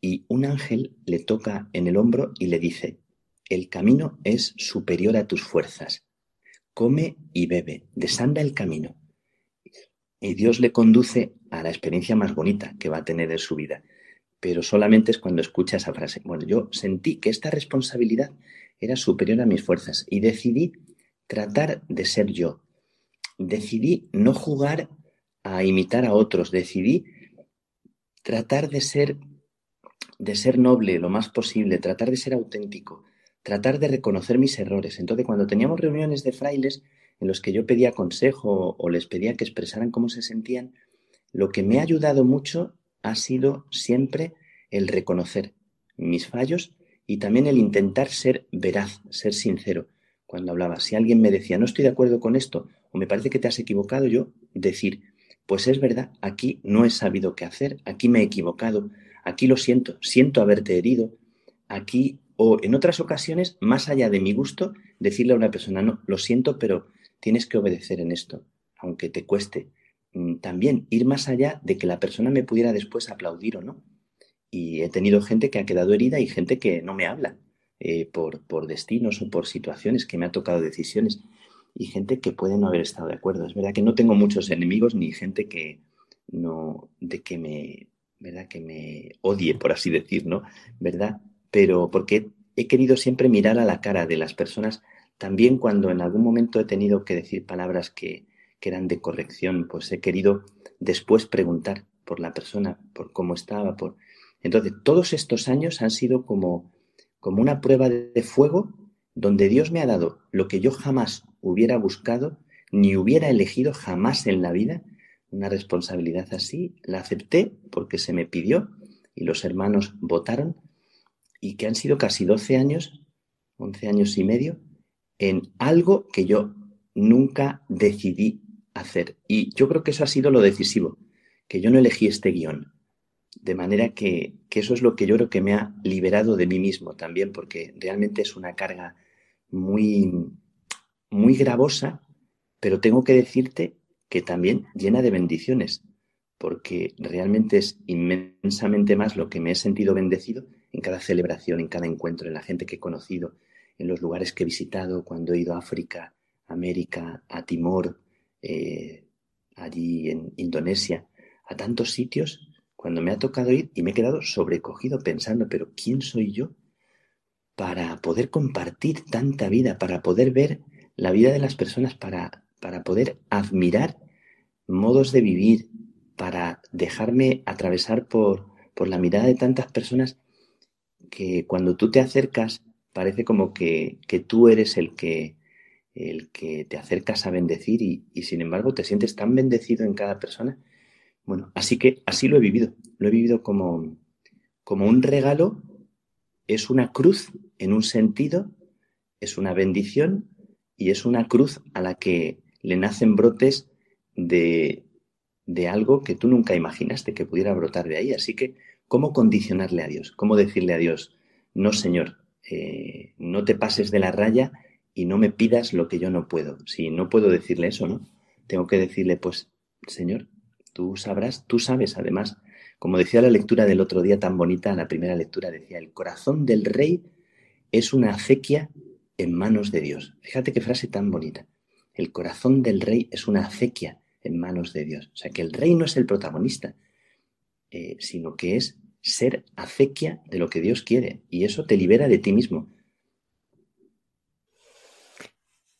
y un ángel le toca en el hombro y le dice, el camino es superior a tus fuerzas, come y bebe, desanda el camino. Y Dios le conduce a la experiencia más bonita que va a tener en su vida. Pero solamente es cuando escucha esa frase. Bueno, yo sentí que esta responsabilidad era superior a mis fuerzas y decidí tratar de ser yo. Decidí no jugar a imitar a otros, decidí tratar de ser de ser noble lo más posible, tratar de ser auténtico, tratar de reconocer mis errores. Entonces, cuando teníamos reuniones de frailes en los que yo pedía consejo o les pedía que expresaran cómo se sentían, lo que me ha ayudado mucho ha sido siempre el reconocer mis fallos y también el intentar ser veraz, ser sincero. Cuando hablaba, si alguien me decía, no estoy de acuerdo con esto, o me parece que te has equivocado, yo decir, pues es verdad, aquí no he sabido qué hacer, aquí me he equivocado, aquí lo siento, siento haberte herido, aquí o en otras ocasiones, más allá de mi gusto, decirle a una persona, no, lo siento, pero tienes que obedecer en esto, aunque te cueste. Mm, también ir más allá de que la persona me pudiera después aplaudir o no. Y he tenido gente que ha quedado herida y gente que no me habla eh, por, por destinos o por situaciones que me ha tocado decisiones y gente que puede no haber estado de acuerdo. Es verdad que no tengo muchos enemigos ni gente que no, de que me, ¿verdad? Que me odie, por así decir, ¿no? ¿Verdad? Pero porque he querido siempre mirar a la cara de las personas, también cuando en algún momento he tenido que decir palabras que, que eran de corrección, pues he querido después preguntar por la persona, por cómo estaba, por... Entonces, todos estos años han sido como, como una prueba de fuego donde Dios me ha dado lo que yo jamás hubiera buscado, ni hubiera elegido jamás en la vida, una responsabilidad así, la acepté porque se me pidió y los hermanos votaron y que han sido casi 12 años, 11 años y medio, en algo que yo nunca decidí hacer. Y yo creo que eso ha sido lo decisivo, que yo no elegí este guion. De manera que, que eso es lo que yo creo que me ha liberado de mí mismo también, porque realmente es una carga muy, muy gravosa, pero tengo que decirte que también llena de bendiciones, porque realmente es inmensamente más lo que me he sentido bendecido en cada celebración, en cada encuentro, en la gente que he conocido, en los lugares que he visitado, cuando he ido a África, América, a Timor, eh, allí en Indonesia, a tantos sitios, cuando me ha tocado ir y me he quedado sobrecogido pensando, pero ¿quién soy yo para poder compartir tanta vida, para poder ver la vida de las personas, para, para poder admirar modos de vivir, para dejarme atravesar por, por la mirada de tantas personas que cuando tú te acercas parece como que, que tú eres el que, el que te acercas a bendecir y, y, sin embargo te sientes tan bendecido en cada persona. Bueno, así que así lo he vivido. Lo he vivido como, como un regalo, es una cruz en un sentido, es una bendición y es una cruz a la que le nacen brotes de, de algo que tú nunca imaginaste que pudiera brotar de ahí. Así que, ¿cómo condicionarle a Dios? ¿Cómo decirle a Dios, no, Señor, eh, no te pases de la raya y no me pidas lo que yo no puedo? Si no puedo decirle eso, ¿no? Tengo que decirle, pues, Señor, tú sabrás, tú sabes además, como decía la lectura del otro día tan bonita, la primera lectura decía, el corazón del rey es una acequia en manos de Dios. Fíjate qué frase tan bonita. El corazón del rey es una acequia en manos de Dios. O sea que el rey no es el protagonista, eh, sino que es ser acequia de lo que Dios quiere. Y eso te libera de ti mismo.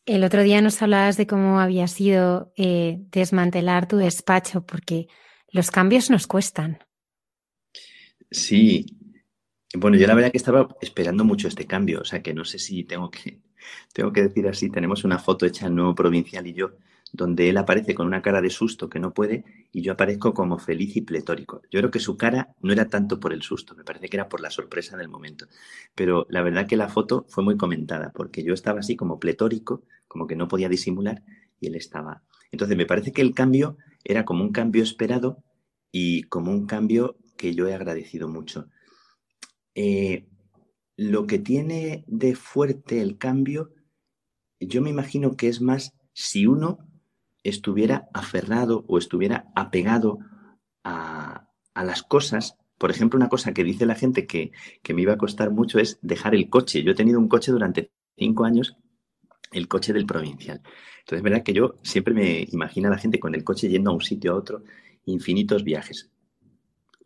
El otro día nos hablabas de cómo había sido eh, desmantelar tu despacho, porque los cambios nos cuestan. Sí, bueno, yo la verdad que estaba esperando mucho este cambio, o sea que no sé si tengo que, tengo que decir así, tenemos una foto hecha en Nuevo Provincial y yo, donde él aparece con una cara de susto que no puede y yo aparezco como feliz y pletórico. Yo creo que su cara no era tanto por el susto, me parece que era por la sorpresa del momento. Pero la verdad que la foto fue muy comentada porque yo estaba así como pletórico, como que no podía disimular y él estaba. Entonces me parece que el cambio era como un cambio esperado y como un cambio que yo he agradecido mucho. Eh, lo que tiene de fuerte el cambio, yo me imagino que es más si uno estuviera aferrado o estuviera apegado a, las cosas. Por ejemplo, una cosa que dice la gente que, que, me iba a costar mucho es dejar el coche. Yo he tenido un coche durante cinco años, el coche del provincial. Entonces, es verdad que yo siempre me imagino a la gente con el coche yendo a un sitio a otro, infinitos viajes,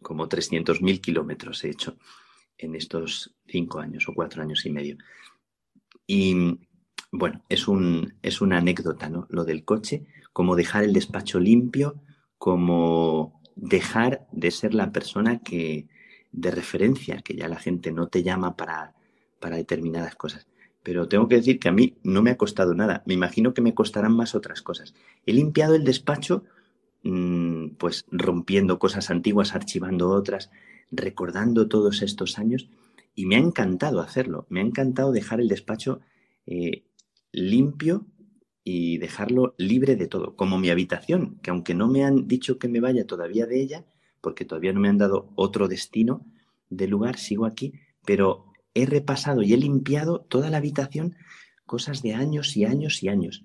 como 300.000 kilómetros he hecho en estos cinco años o cuatro años y medio. Y bueno, es, un, es una anécdota, ¿no? Lo del coche, como dejar el despacho limpio, como dejar de ser la persona que de referencia, que ya la gente no te llama para, para determinadas cosas. Pero tengo que decir que a mí no me ha costado nada. Me imagino que me costarán más otras cosas. He limpiado el despacho, mm, pues rompiendo cosas antiguas, archivando otras, recordando todos estos años y me ha encantado hacerlo. Me ha encantado dejar el despacho eh, limpio y dejarlo libre de todo, como mi habitación, que aunque no me han dicho que me vaya todavía de ella, porque todavía no me han dado otro destino de lugar, sigo aquí, pero he repasado y he limpiado toda la habitación, cosas de años y años y años.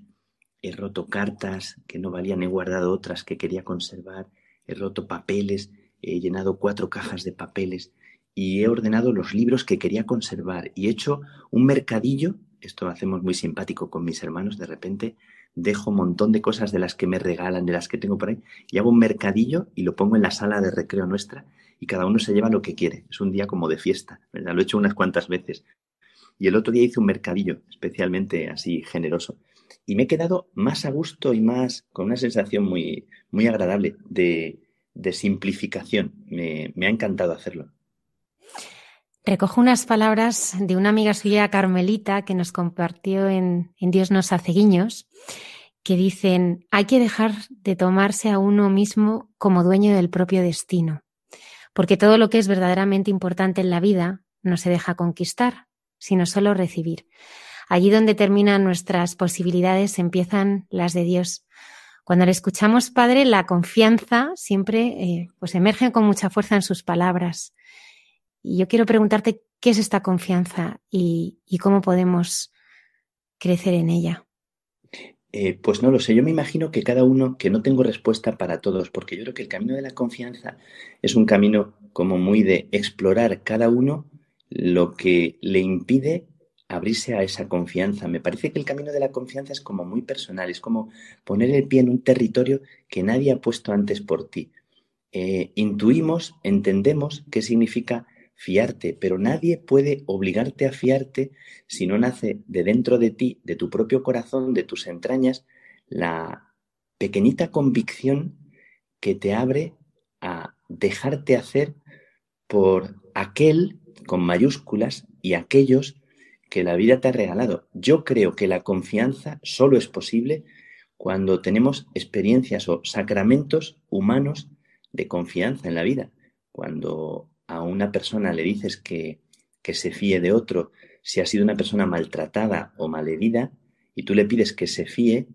He roto cartas que no valían, he guardado otras que quería conservar, he roto papeles, he llenado cuatro cajas de papeles y he ordenado los libros que quería conservar y he hecho un mercadillo, esto lo hacemos muy simpático con mis hermanos, de repente dejo un montón de cosas de las que me regalan, de las que tengo por ahí, y hago un mercadillo y lo pongo en la sala de recreo nuestra y cada uno se lleva lo que quiere. Es un día como de fiesta, ¿verdad? Lo he hecho unas cuantas veces. Y el otro día hice un mercadillo especialmente así generoso. Y me he quedado más a gusto y más con una sensación muy, muy agradable de, de simplificación. Me, ha encantado hacerlo. Recojo unas palabras de una amiga suya, Carmelita, que nos compartió en, en Dios nos hace guiños, que dicen, hay que dejar de tomarse a uno mismo como dueño del propio destino, porque todo lo que es verdaderamente importante en la vida no se deja conquistar, sino solo recibir. Allí donde terminan nuestras posibilidades empiezan las de Dios. Cuando le escuchamos, Padre, la confianza siempre eh, pues emerge con mucha fuerza en sus palabras. Y yo quiero preguntarte qué es esta confianza y, cómo podemos crecer en ella. Eh, pues no lo sé, yo me imagino que cada uno, que no tengo respuesta para todos, porque yo creo que el camino de la confianza es un camino como muy de explorar cada uno lo que le impide abrirse a esa confianza. Me parece que el camino de la confianza es como muy personal, es como poner el pie en un territorio que nadie ha puesto antes por ti. Eh, intuimos, entendemos qué significa fiarte, pero nadie puede obligarte a fiarte si no nace de dentro de ti, de tu propio corazón, de tus entrañas, la pequeñita convicción que te abre a dejarte hacer por aquel con mayúsculas y aquellos que la vida te ha regalado. Yo creo que la confianza solo es posible cuando tenemos experiencias o sacramentos humanos de confianza en la vida. Cuando a una persona le dices que, que se fíe de otro, si ha sido una persona maltratada o malherida, y tú le pides que se fíe,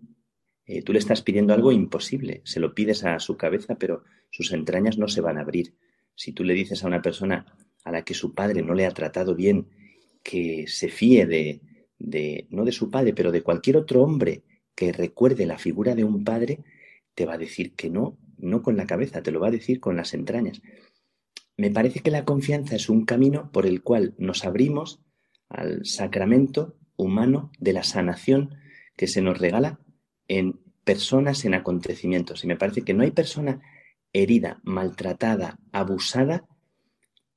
eh, tú le estás pidiendo algo imposible. Se lo pides a su cabeza, pero sus entrañas no se van a abrir. Si tú le dices a una persona a la que su padre no le ha tratado bien que se fíe de, de, no de su padre, pero de cualquier otro hombre que recuerde la figura de un padre, te va a decir que no, no con la cabeza, te lo va a decir con las entrañas. Me parece que la confianza es un camino por el cual nos abrimos al sacramento humano de la sanación que se nos regala en personas, en acontecimientos. Y me parece que no hay persona herida, maltratada, abusada,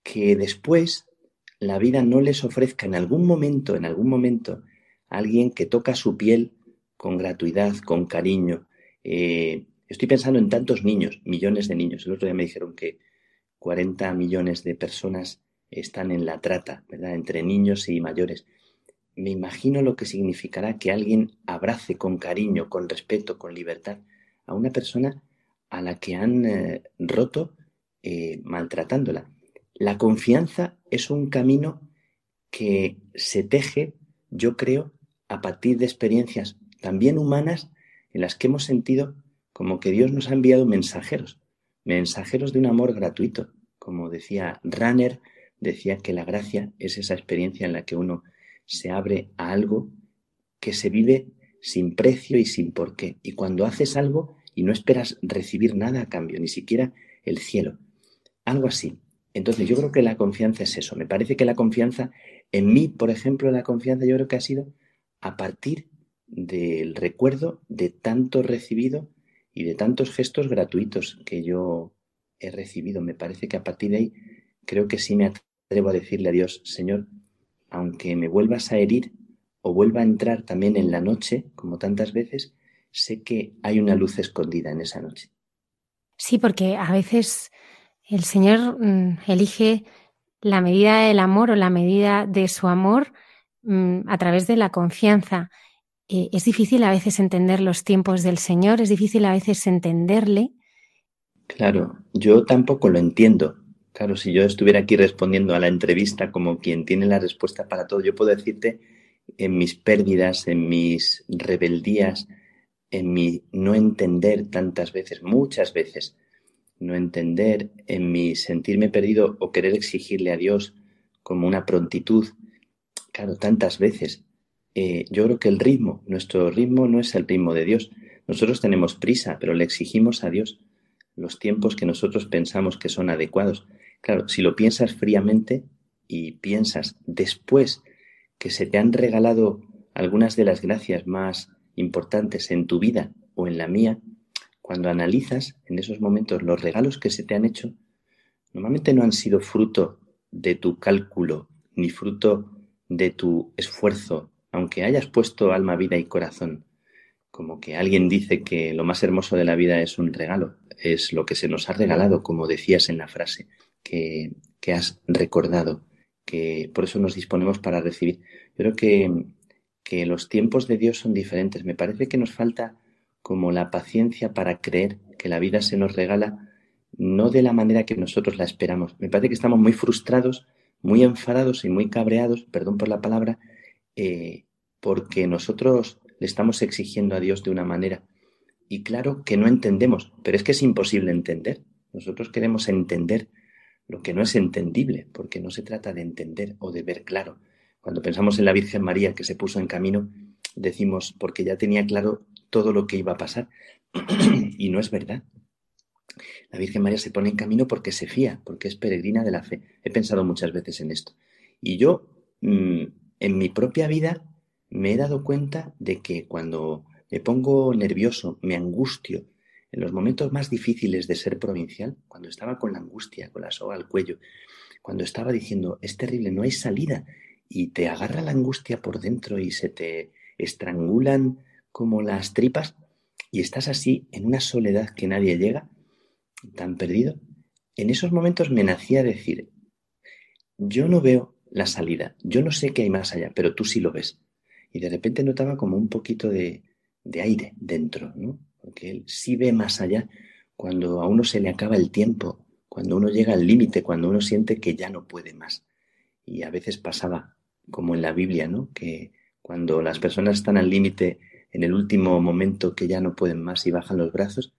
que después la vida no les ofrezca en algún momento, en algún momento, alguien que toca su piel con gratuidad, con cariño. Eh, estoy pensando en tantos niños, millones de niños. El otro día me dijeron que 40 millones de personas están en la trata, ¿verdad? Entre niños y mayores. me imagino lo que significará que alguien abrace con cariño, con respeto, con libertad a una persona a la que han eh, roto eh, maltratándola. La confianza es un camino que se teje, yo creo, a partir de experiencias también humanas en las que hemos sentido como que Dios nos ha enviado mensajeros, mensajeros de un amor gratuito. Como decía Runner, decía que la gracia es esa experiencia en la que uno se abre a algo que se vive sin precio y sin porqué. Y cuando haces algo y no esperas recibir nada a cambio, ni siquiera el cielo. Algo así. Entonces yo creo que la confianza es eso. Me parece que la confianza, en mí, por ejemplo, la confianza yo creo que ha sido a partir del recuerdo de tanto recibido y de tantos gestos gratuitos que yo he recibido. Me parece que a partir de ahí creo que sí me atrevo a decirle a Dios, Señor, aunque me vuelvas a herir o vuelva a entrar también en la noche, como tantas veces, sé que hay una luz escondida en esa noche. Sí, porque a veces el Señor mm, elige la medida del amor o la medida de su amor mm, a través de la confianza. Eh, es difícil a veces entender los tiempos del Señor, es difícil a veces entenderle. Claro, yo tampoco lo entiendo. Claro, si yo estuviera aquí respondiendo a la entrevista como quien tiene la respuesta para todo, yo puedo decirte en mis pérdidas, en mis rebeldías, en mi no entender tantas veces, muchas veces, no entender, en mi sentirme perdido o querer exigirle a Dios como una prontitud, claro, tantas veces. Eh, yo creo que el ritmo, nuestro ritmo no es el ritmo de Dios. Nosotros tenemos prisa, pero le exigimos a Dios los tiempos que nosotros pensamos que son adecuados. Claro, si lo piensas fríamente y piensas después que se te han regalado algunas de las gracias más importantes en tu vida o en la mía, cuando analizas en esos momentos los regalos que se te han hecho, normalmente no han sido fruto de tu cálculo ni fruto de tu esfuerzo, aunque hayas puesto alma, vida y corazón. Como que alguien dice que lo más hermoso de la vida es un regalo, es lo que se nos ha regalado, como decías en la frase que, que has recordado, que por eso nos disponemos para recibir. Yo creo que que los tiempos de Dios son diferentes. Me parece que nos falta como la paciencia para creer que la vida se nos regala no de la manera que nosotros la esperamos. Me parece que estamos muy frustrados, muy enfadados y muy cabreados, perdón por la palabra, eh, porque nosotros le estamos exigiendo a Dios de una manera. Y claro que no entendemos, pero es que es imposible entender. Nosotros queremos entender lo que no es entendible, porque no se trata de entender o de ver claro, cuando pensamos en la Virgen María que se puso en camino, decimos, porque ya tenía claro todo lo que iba a pasar. y no es verdad. La Virgen María se pone en camino porque se fía, porque es peregrina de la fe. He pensado muchas veces en esto. Y yo, mm, en mi propia vida, me he dado cuenta de que cuando me pongo nervioso, me angustio, en los momentos más difíciles de ser provincial, cuando estaba con la angustia, con la soga al cuello, cuando estaba diciendo, es terrible, no hay salida, y te agarra la angustia por dentro y se te estrangulan como las tripas y estás así en una soledad que nadie llega, tan perdido, en esos momentos me nacía decir, yo no veo la salida, yo no sé qué hay más allá, pero tú sí lo ves. Y de repente notaba como un poquito de, de aire dentro, ¿no? Porque él sí ve más allá cuando a uno se le acaba el tiempo, cuando uno llega al límite, cuando uno siente que ya no puede más. Y a veces pasaba como en la Biblia, ¿no? Que cuando las personas están al límite en el último momento que ya no pueden más y bajan los brazos,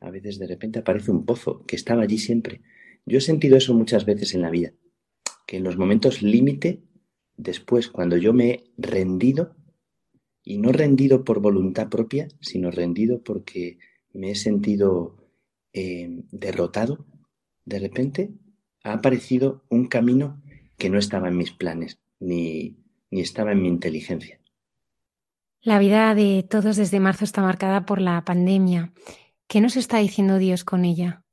a veces de repente aparece un pozo que estaba allí siempre. Yo he sentido eso muchas veces en la vida, que en los momentos límite, después, cuando yo me he rendido, y no rendido por voluntad propia, sino rendido porque me he sentido eh, derrotado, de repente ha aparecido un camino que no estaba en mis planes ni, ni estaba en mi inteligencia. La vida de todos desde marzo está marcada por la pandemia. ¿Qué nos está diciendo Dios con ella?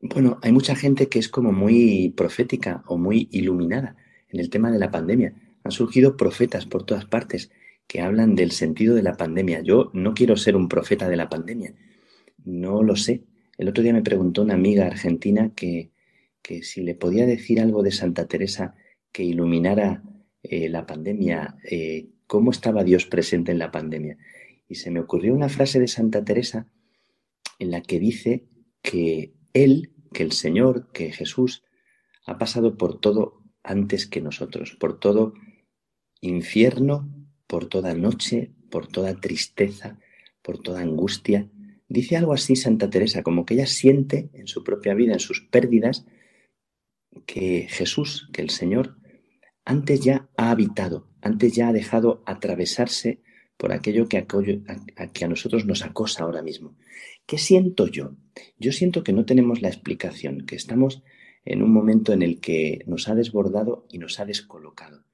Bueno, hay mucha gente que es como muy profética o muy iluminada en el tema de la pandemia. Han surgido profetas por todas partes que hablan del sentido de la pandemia. Yo no quiero ser un profeta de la pandemia, no lo sé. El otro día me preguntó una amiga argentina que, que si le podía decir algo de Santa Teresa que iluminara eh, la pandemia, eh, cómo estaba Dios presente en la pandemia. Y se me ocurrió una frase de Santa Teresa en la que dice que Él, que el Señor, que Jesús, ha pasado por todo antes que nosotros, por todo infierno, por toda noche, por toda tristeza, por toda angustia. Dice algo así Santa Teresa, como que ella siente en su propia vida, en sus pérdidas, que Jesús, que el Señor, antes ya ha habitado, antes ya ha dejado atravesarse por aquello que a, que a nosotros nos acosa ahora mismo. ¿Qué siento yo? Yo siento que no tenemos la explicación, que estamos en un momento en el que nos ha desbordado y nos ha descolocado.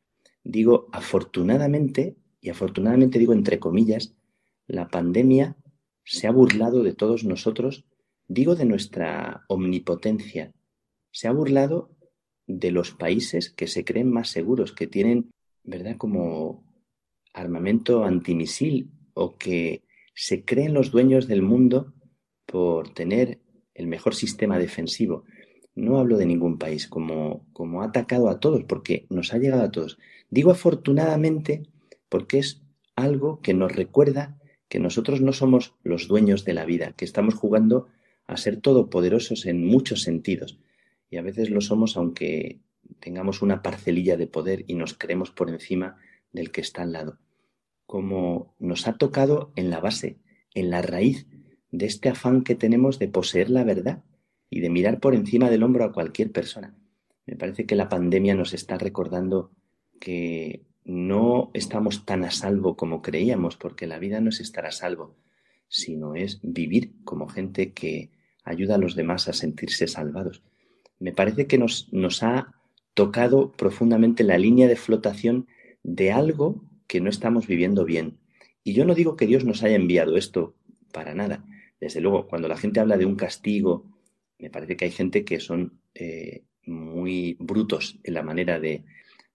Digo afortunadamente, y afortunadamente digo entre comillas, la pandemia se ha burlado de todos nosotros, digo de nuestra omnipotencia, se ha burlado de los países que se creen más seguros, que tienen, ¿verdad?, como armamento antimisil o que se creen los dueños del mundo por tener el mejor sistema defensivo. No hablo de ningún país, como, como ha atacado a todos, porque nos ha llegado a todos. Digo afortunadamente porque es algo que nos recuerda que nosotros no somos los dueños de la vida, que estamos jugando a ser todopoderosos en muchos sentidos. Y a veces lo somos aunque tengamos una parcelilla de poder y nos creemos por encima del que está al lado. Como nos ha tocado en la base, en la raíz de este afán que tenemos de poseer la verdad y de mirar por encima del hombro a cualquier persona. Me parece que la pandemia nos está recordando que no estamos tan a salvo como creíamos, porque la vida no es estar a salvo, sino es vivir como gente que ayuda a los demás a sentirse salvados. Me parece que nos, nos ha tocado profundamente la línea de flotación de algo que no estamos viviendo bien. Y yo no digo que Dios nos haya enviado esto para nada. Desde luego, cuando la gente habla de un castigo, me parece que hay gente que son eh, muy brutos en la manera de...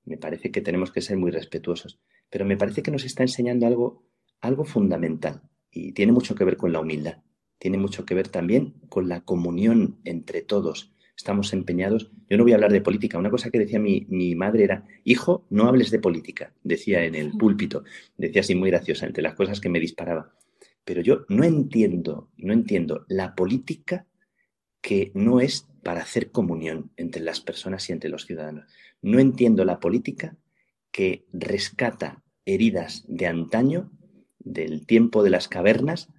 Me parece que tenemos que ser muy respetuosos. Pero me parece que nos está enseñando algo, algo fundamental y tiene mucho que ver con la humildad. Tiene mucho que ver también con la comunión entre todos, estamos empeñados. Yo no voy a hablar de política. Una cosa que decía mi, madre era, hijo, no hables de política, decía en el púlpito. Decía así muy graciosa, entre las cosas que me disparaba. Pero yo no entiendo, no entiendo la política que no es para hacer comunión entre las personas y entre los ciudadanos. No entiendo la política que rescata heridas de antaño, del tiempo de las cavernas,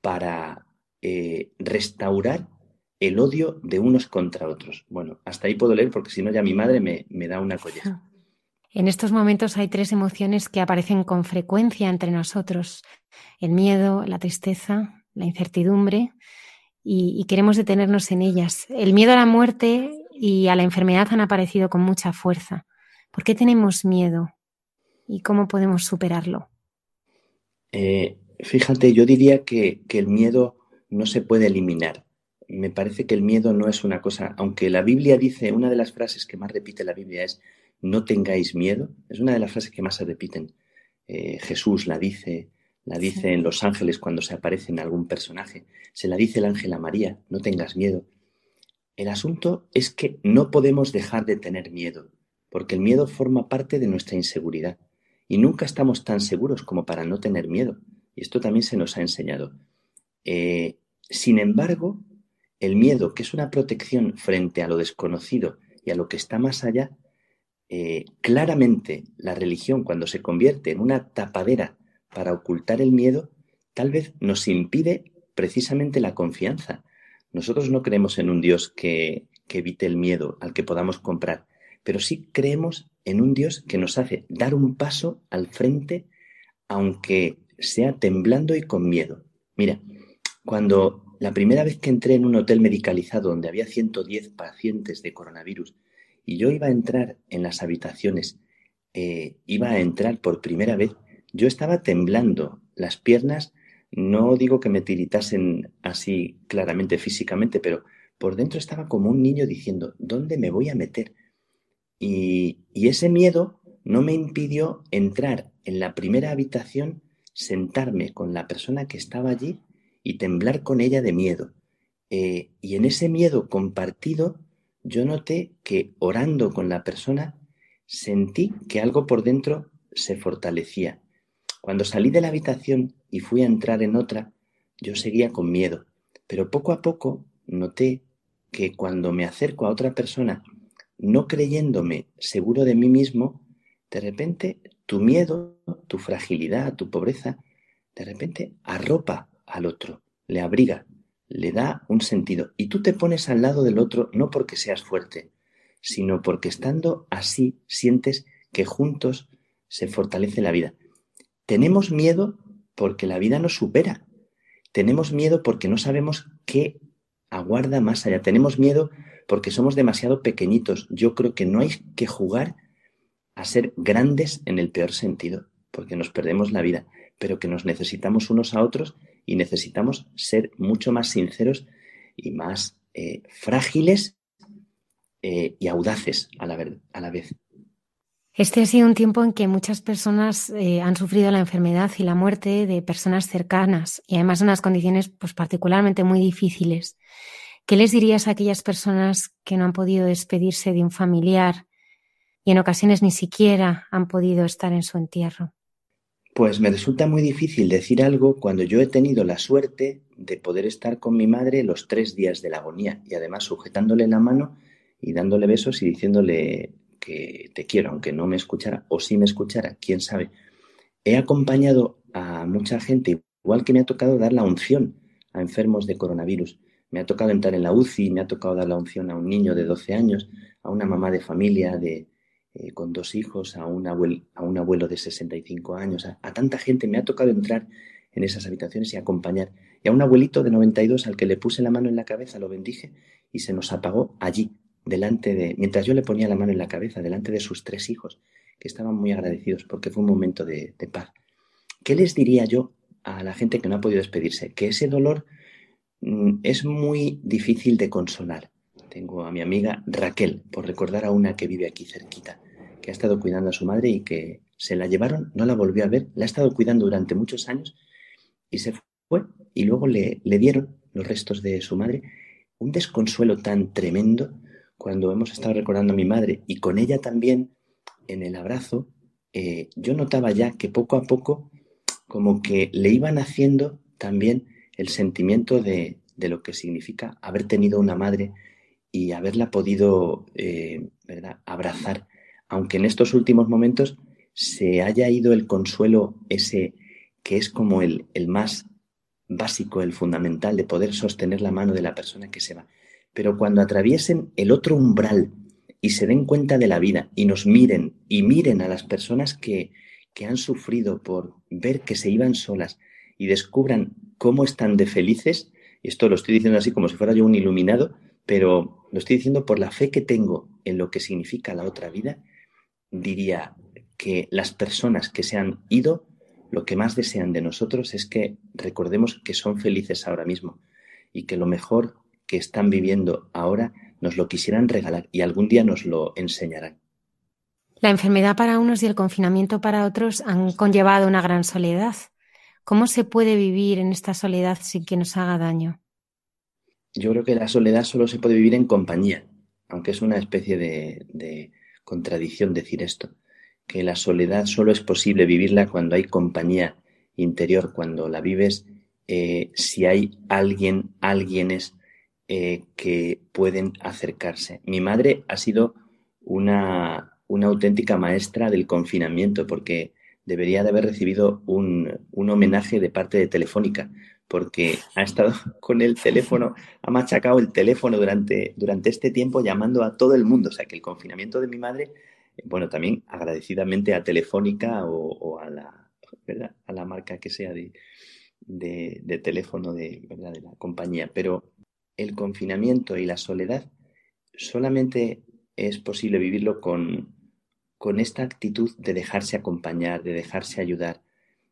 para eh, restaurar el odio de unos contra otros. Bueno, hasta ahí puedo leer porque si no ya mi madre me, da una colleja. En estos momentos hay tres emociones que aparecen con frecuencia entre nosotros. El miedo, la tristeza, la incertidumbre y, y queremos detenernos en ellas. El miedo a la muerte y a la enfermedad han aparecido con mucha fuerza. ¿Por qué tenemos miedo? ¿Y cómo podemos superarlo? Eh, fíjate, yo diría que, que el miedo no se puede eliminar me parece que el miedo no es una cosa, aunque la Biblia dice, una de las frases que más repite la Biblia es, no tengáis miedo, es una de las frases que más se repiten. Eh, Jesús la dice, la dice en Los Ángeles cuando se aparece en algún personaje, se la dice el ángel a María, no tengas miedo. El asunto es que no podemos dejar de tener miedo, porque el miedo forma parte de nuestra inseguridad y nunca estamos tan seguros como para no tener miedo. Y esto también se nos ha enseñado. Eh, sin embargo, el miedo, que es una protección frente a lo desconocido y a lo que está más allá, eh, claramente la religión cuando se convierte en una tapadera para ocultar el miedo, tal vez nos impide precisamente la confianza. Nosotros no creemos en un Dios que, que evite el miedo al que podamos comprar, pero sí creemos en un Dios que nos hace dar un paso al frente, aunque sea temblando y con miedo. Mira, cuando la primera vez que entré en un hotel medicalizado donde había 110 pacientes de coronavirus y yo iba a entrar en las habitaciones, eh, iba a entrar por primera vez, yo estaba temblando, las piernas, no digo que me tiritasen así claramente físicamente, pero por dentro estaba como un niño diciendo, ¿dónde me voy a meter? Y, y ese miedo no me impidió entrar en la primera habitación, sentarme con la persona que estaba allí y temblar con ella de miedo. Eh, y en ese miedo compartido, yo noté que orando con la persona sentí que algo por dentro se fortalecía. Cuando salí de la habitación y fui a entrar en otra, yo seguía con miedo, pero poco a poco noté que cuando me acerco a otra persona, no creyéndome seguro de mí mismo, de repente tu miedo, tu fragilidad, tu pobreza, de repente arropa al otro, le abriga, le da un sentido. Y tú te pones al lado del otro no porque seas fuerte, sino porque estando así sientes que juntos se fortalece la vida. Tenemos miedo porque la vida nos supera. Tenemos miedo porque no sabemos qué aguarda más allá. Tenemos miedo porque somos demasiado pequeñitos. Yo creo que no hay que jugar a ser grandes en el peor sentido, porque nos perdemos la vida, pero que nos necesitamos unos a otros y necesitamos ser mucho más sinceros y más eh, frágiles eh, y audaces a la, vez. Este ha sido un tiempo en que muchas personas eh, han sufrido la enfermedad y la muerte de personas cercanas y además en unas condiciones pues, particularmente muy difíciles. ¿Qué les dirías a aquellas personas que no han podido despedirse de un familiar y en ocasiones ni siquiera han podido estar en su entierro? Pues me resulta muy difícil decir algo cuando yo he tenido la suerte de poder estar con mi madre los tres días de la agonía y además sujetándole la mano y dándole besos y diciéndole que te quiero, aunque no me escuchara o sí me escuchara, quién sabe. He acompañado a mucha gente, igual que me ha tocado dar la unción a enfermos de coronavirus. Me ha tocado entrar en la UCI, me ha tocado dar la unción a un niño de 12 años, a una mamá de familia de, eh, con dos hijos, a un, abuelo, a un abuelo de 65 años, a, tanta gente. Me ha tocado entrar en esas habitaciones y acompañar. Y a un abuelito de 92 al que le puse la mano en la cabeza, lo bendije y se nos apagó allí, delante de, mientras yo le ponía la mano en la cabeza, delante de sus tres hijos, que estaban muy agradecidos porque fue un momento de paz. ¿Qué les diría yo a la gente que no ha podido despedirse? Que ese dolor Mm, es muy difícil de consolar. Tengo a mi amiga Raquel, por recordar a una que vive aquí cerquita, que ha estado cuidando a su madre y que se la llevaron, no la volvió a ver, la ha estado cuidando durante muchos años y se fue y luego le, dieron los restos de su madre. Un desconsuelo tan tremendo cuando hemos estado recordando a mi madre y con ella también en el abrazo, eh, yo notaba ya que poco a poco como que le iban haciendo también el sentimiento de, lo que significa haber tenido una madre y haberla podido eh, ¿verdad? abrazar, aunque en estos últimos momentos se haya ido el consuelo ese que es como el, el más básico, el fundamental de poder sostener la mano de la persona que se va. Pero cuando atraviesen el otro umbral y se den cuenta de la vida y nos miren y miren a las personas que, que han sufrido por ver que se iban solas y descubran cómo están de felices, y esto lo estoy diciendo así como si fuera yo un iluminado, pero lo estoy diciendo por la fe que tengo en lo que significa la otra vida, diría que las personas que se han ido, lo que más desean de nosotros es que recordemos que son felices ahora mismo y que lo mejor que están viviendo ahora nos lo quisieran regalar y algún día nos lo enseñarán. La enfermedad para unos y el confinamiento para otros han conllevado una gran soledad. ¿Cómo se puede vivir en esta soledad sin que nos haga daño? Yo creo que la soledad solo se puede vivir en compañía, aunque es una especie de, contradicción decir esto, que la soledad solo es posible vivirla cuando hay compañía interior, cuando la vives, eh, si hay alguien, alguienes eh, que pueden acercarse. Mi madre ha sido una, una auténtica maestra del confinamiento, porque debería de haber recibido un, homenaje de parte de Telefónica, porque ha estado con el teléfono, ha machacado el teléfono durante, durante este tiempo llamando a todo el mundo. O sea que el confinamiento de mi madre, bueno, también agradecidamente a Telefónica o, a, la, a la marca que sea de, de, teléfono de, de la compañía, pero el confinamiento y la soledad solamente es posible vivirlo con, con esta actitud de dejarse acompañar, de dejarse ayudar.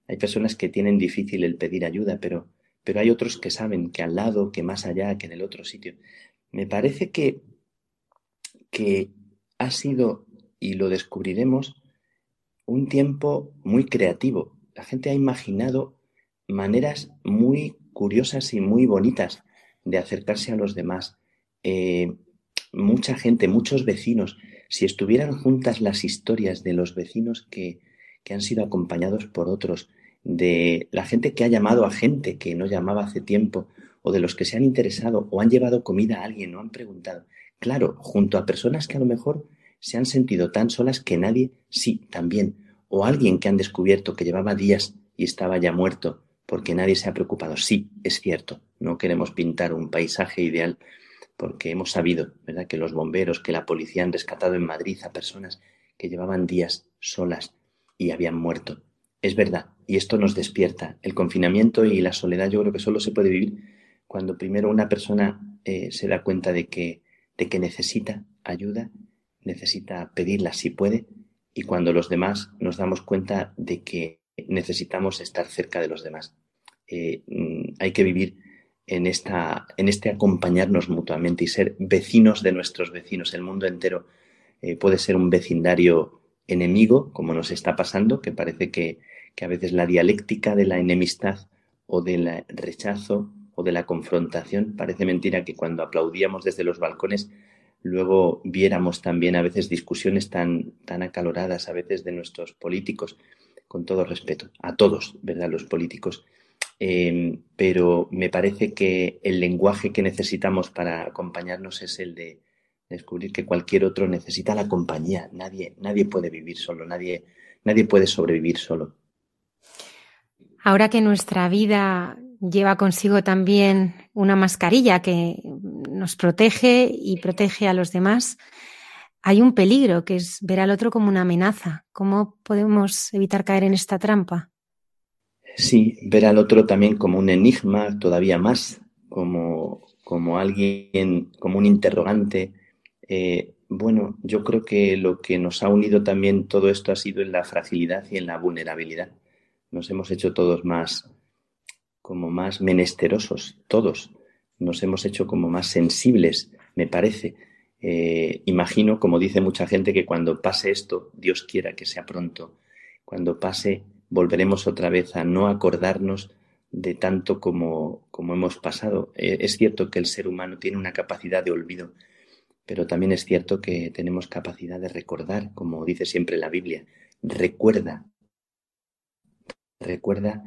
Hay personas que tienen difícil el pedir ayuda, pero, pero hay otros que saben que al lado, que más allá, que en el otro sitio. Me parece que, que ha sido, y lo descubriremos, un tiempo muy creativo. La gente ha imaginado maneras muy curiosas y muy bonitas de acercarse a los demás. Eh, mucha gente, muchos vecinos si estuvieran juntas las historias de los vecinos que, que han sido acompañados por otros, de la gente que ha llamado a gente que no llamaba hace tiempo, o de los que se han interesado o han llevado comida a alguien o han preguntado. Claro, junto a personas que a lo mejor se han sentido tan solas que nadie, sí, también, o alguien que han descubierto que llevaba días y estaba ya muerto porque nadie se ha preocupado. Sí, es cierto, no queremos pintar un paisaje ideal porque hemos sabido, ¿verdad?, que los bomberos, que la policía han rescatado en Madrid a personas que llevaban días solas y habían muerto. Es verdad, y esto nos despierta. El confinamiento y la soledad yo creo que solo se puede vivir cuando primero una persona eh, se da cuenta de que, necesita ayuda, necesita pedirla si puede, y cuando los demás nos damos cuenta de que necesitamos estar cerca de los demás. Eh, mm, hay que vivir en, esta, en este acompañarnos mutuamente y ser vecinos de nuestros vecinos. El mundo entero eh, puede ser un vecindario enemigo, como nos está pasando, que parece que, que a veces la dialéctica de la enemistad o del rechazo o de la confrontación. Parece mentira que cuando aplaudíamos desde los balcones luego viéramos también a veces discusiones tan, tan acaloradas a veces de nuestros políticos, con todo respeto, a todos, ¿verdad? Los políticos. Em, pero me parece que el lenguaje que necesitamos para acompañarnos es el de descubrir que cualquier otro necesita la compañía. Nadie, nadie puede vivir solo, nadie, nadie puede sobrevivir solo. Ahora que nuestra vida lleva consigo también una mascarilla que nos protege y protege a los demás, hay un peligro que es ver al otro como una amenaza. ¿Cómo podemos evitar caer en esta trampa? Sí, ver al otro también como un enigma todavía más, como, como alguien, como un interrogante. Eh, bueno, yo creo que lo que nos ha unido también todo esto ha sido en la fragilidad y en la vulnerabilidad. Nos hemos hecho todos más, como más menesterosos, todos. Nos hemos hecho como más sensibles, me parece. Eh, imagino, como dice mucha gente, que cuando pase esto, Dios quiera que sea pronto, cuando pase, volveremos otra vez a no acordarnos de tanto como, como hemos pasado. Eh, es cierto que el ser humano tiene una capacidad de olvido, pero también es cierto que tenemos capacidad de recordar, como dice siempre la Biblia. Recuerda, recuerda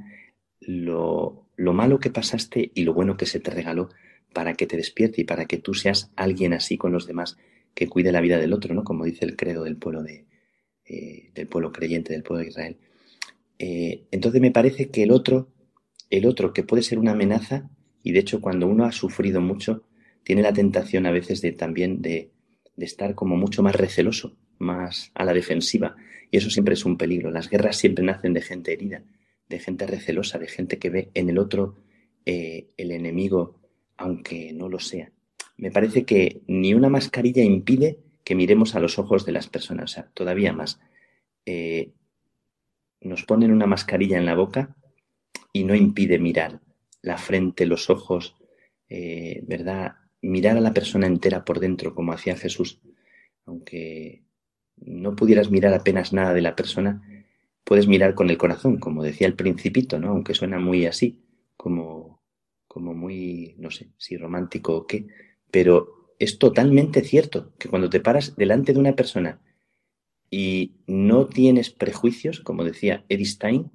lo, lo malo que pasaste y lo bueno que se te regaló para que te despierte y para que tú seas alguien así con los demás que cuide la vida del otro, ¿no? Como dice el credo del pueblo de, eh, del pueblo creyente, del pueblo de Israel. Eh, entonces me parece que el otro, el otro que puede ser una amenaza, y de hecho cuando uno ha sufrido mucho, tiene la tentación a veces de también de, de estar como mucho más receloso, más a la defensiva, y eso siempre es un peligro. Las guerras siempre nacen de gente herida, de gente recelosa, de gente que ve en el otro eh, el enemigo, aunque no lo sea. Me parece que ni una mascarilla impide que miremos a los ojos de las personas, o sea, todavía más. Eh, nos ponen una mascarilla en la boca y no impide mirar la frente, los ojos, eh, ¿verdad? Mirar a la persona entera por dentro, como hacía Jesús. Aunque no pudieras mirar apenas nada de la persona, puedes mirar con el corazón, como decía el principito, ¿no? Aunque suena muy así, como, como muy, no sé, si romántico o qué, pero es totalmente cierto que cuando te paras delante de una persona y no tienes prejuicios, como decía Edith Stein,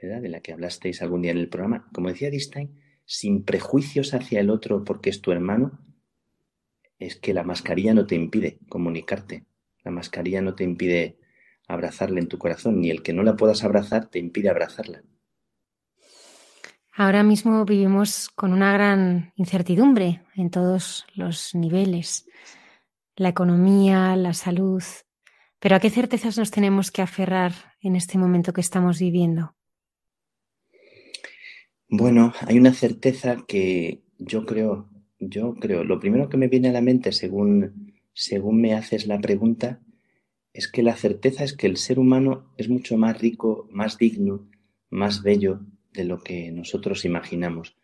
¿verdad? de la que hablasteis algún día en el programa, como decía Edith Stein, sin prejuicios hacia el otro porque es tu hermano, es que la mascarilla no te impide comunicarte, la mascarilla no te impide abrazarla en tu corazón, ni el que no la puedas abrazar te impide abrazarla. Ahora mismo vivimos con una gran incertidumbre en todos los niveles, la economía, la salud, pero ¿a qué certezas nos tenemos que aferrar en este momento que estamos viviendo? Bueno, hay una certeza que yo creo, yo creo, lo primero que me viene a la mente según, según me haces la pregunta es que la certeza es que el ser humano es mucho más rico, más digno, más bello de lo que nosotros imaginamos.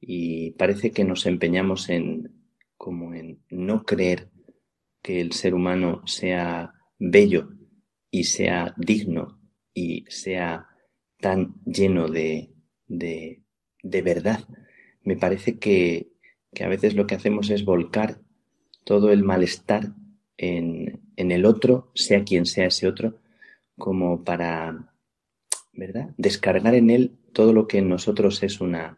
Y parece que nos empeñamos en como en no creer que el ser humano sea bello y sea digno y sea tan lleno de, de, de verdad. Me parece que, que a veces lo que hacemos es volcar todo el malestar en, en el otro, sea quien sea ese otro, como para, ¿verdad? Descargar en él todo lo que en nosotros es una,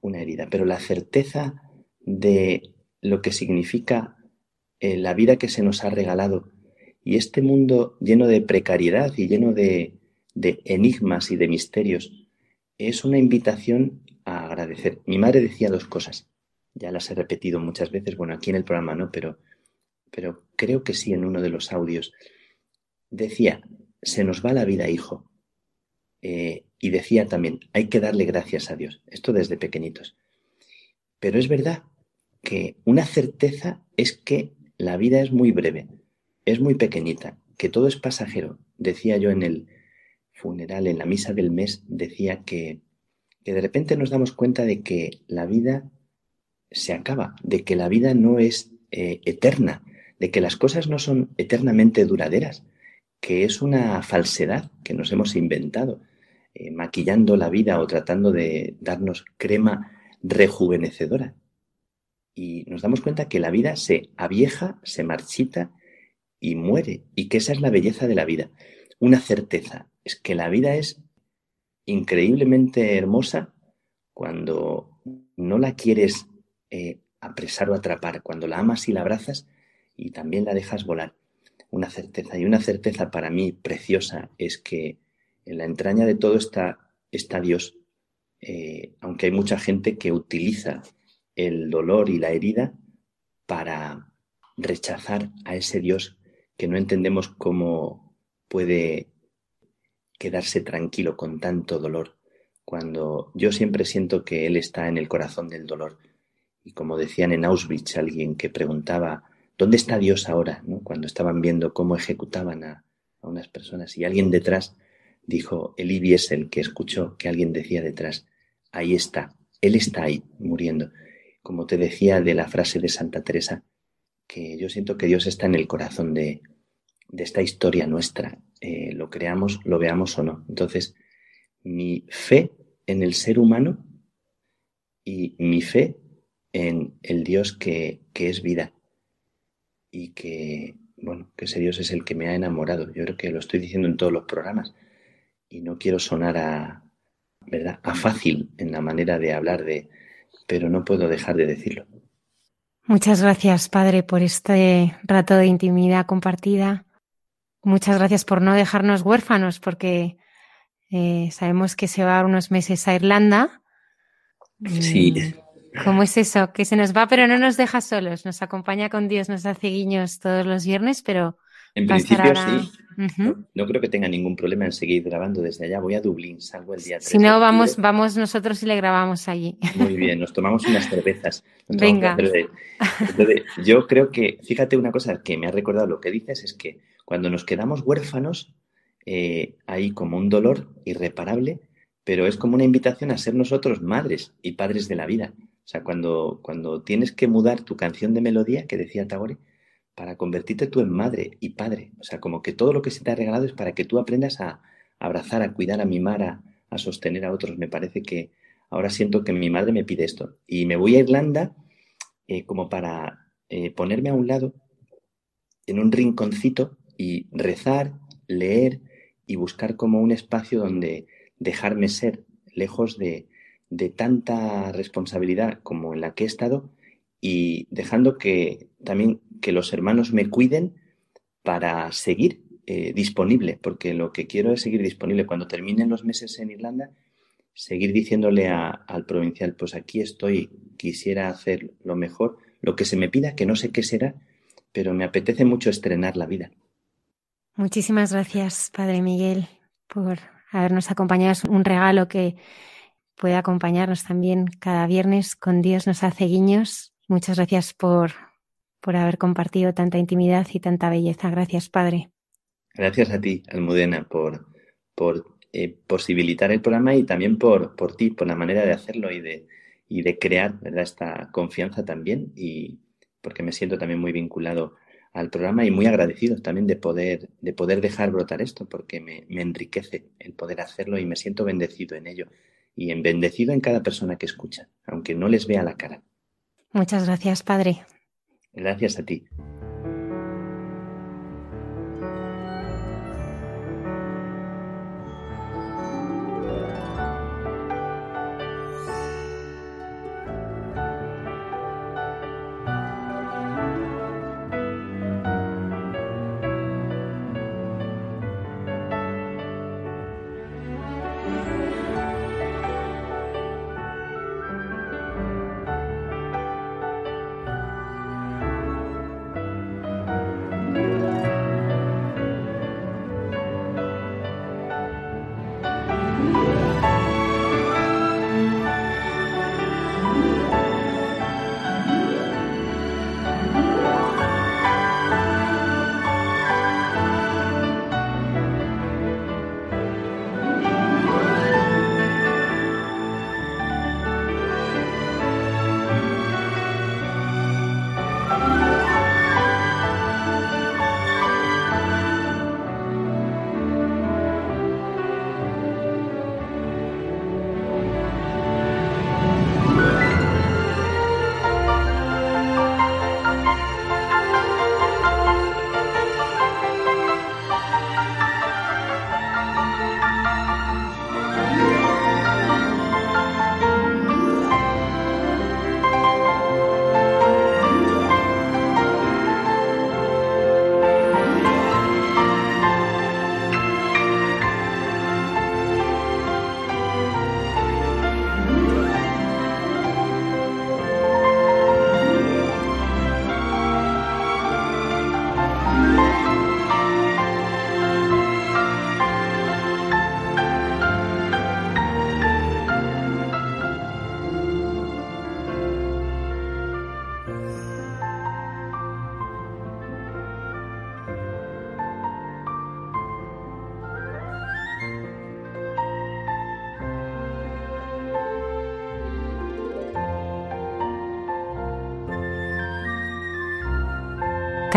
una herida. Pero la certeza de lo que significa eh, la vida que se nos ha regalado y este mundo lleno de precariedad y lleno de, de enigmas y de misterios es una invitación a agradecer. Mi madre decía dos cosas, ya las he repetido muchas veces, bueno, aquí en el programa no, pero, pero creo que sí en uno de los audios. Decía, se nos va la vida, hijo. Eh, y decía también, hay que darle gracias a Dios. Esto desde pequeñitos. Pero es verdad que una certeza es que la vida es muy breve, es muy pequeñita, que todo es pasajero. Decía yo en el funeral, en la misa del mes, decía que, que de repente nos damos cuenta de que la vida se acaba, de que la vida no es eh, eterna, de que las cosas no son eternamente duraderas, que es una falsedad que nos hemos inventado, eh, maquillando la vida o tratando de darnos crema rejuvenecedora. Y nos damos cuenta que la vida se avieja, se marchita y muere, y que esa es la belleza de la vida. Una certeza, es que la vida es increíblemente hermosa cuando no la quieres eh, apresar o atrapar, cuando la amas y la abrazas y también la dejas volar. Una certeza. Y una certeza para mí preciosa es que en la entraña de todo está, está Dios, eh, aunque hay mucha gente que utiliza el dolor y la herida para rechazar a ese Dios que no entendemos cómo puede quedarse tranquilo con tanto dolor, cuando yo siempre siento que Él está en el corazón del dolor. Y como decían en Auschwitz, alguien que preguntaba, ¿dónde está Dios ahora? Cuando estaban viendo cómo ejecutaban a, unas personas y alguien detrás dijo, Eli el que escuchó que alguien decía detrás, ahí está, Él está ahí, muriendo. Como te decía de la frase de Santa Teresa, que yo siento que Dios está en el corazón de, de esta historia nuestra, eh, lo creamos, lo veamos o no. Entonces, mi fe en el ser humano y mi fe en el Dios que, que es vida y que, bueno, que ese Dios es el que me ha enamorado. Yo creo que lo estoy diciendo en todos los programas y no quiero sonar a, ¿verdad? A fácil en la manera de hablar de, pero no puedo dejar de decirlo. Muchas gracias, Padre, por este rato de intimidad compartida. Muchas gracias por no dejarnos huérfanos, porque eh, sabemos que se va unos meses a Irlanda. Sí. ¿Cómo es eso? Que se nos va, pero no nos deja solos. Nos acompaña con Dios, nos hace guiños todos los viernes, pero. En principio sí. no, creo que tenga ningún problema en seguir grabando desde allá. Voy a Dublín, salgo el día 3. Si no, vamos, vamos nosotros y le grabamos allí. Muy bien, nos tomamos unas cervezas. Venga. yo creo que, fíjate una cosa que me ha recordado lo que dices, es que cuando nos quedamos huérfanos, eh, hay como un dolor irreparable, pero es como una invitación a ser nosotros madres y padres de la vida. O sea, cuando, cuando tienes que mudar tu canción de melodía, que decía Tagore, para convertirte tú en madre y padre. O sea, como que todo lo que se te ha regalado es para que tú aprendas a, abrazar, a cuidar, a mimar, a, sostener a otros. Me parece que ahora siento que mi madre me pide esto. Y me voy a Irlanda eh, como para eh, ponerme a un lado, en un rinconcito, y rezar, leer y buscar como un espacio donde dejarme ser, lejos de, de tanta responsabilidad como en la que he estado y dejando que también que los hermanos me cuiden para seguir eh, disponible, porque lo que quiero es seguir disponible. Cuando terminen los meses en Irlanda, seguir diciéndole al provincial, pues aquí estoy, quisiera hacer lo mejor, lo que se me pida, que no sé qué será, pero me apetece mucho estrenar la vida. Muchísimas gracias, Padre Miguel, por habernos acompañado. Es un regalo que puede acompañarnos también cada viernes con Dios nos hace guiños. Muchas gracias por, por haber compartido tanta intimidad y tanta belleza. Gracias, Padre. Gracias a ti, Almudena, por, por eh, posibilitar el programa y también por, por ti, por la manera de hacerlo y de, y de crear ¿verdad? esta confianza también y porque me siento también muy vinculado al programa y muy agradecido también de poder, de poder dejar brotar esto, porque me, me enriquece el poder hacerlo y me siento bendecido en ello y en bendecido en cada persona que escucha, aunque no les vea la cara. Muchas gracias, Padre. Gracias a ti.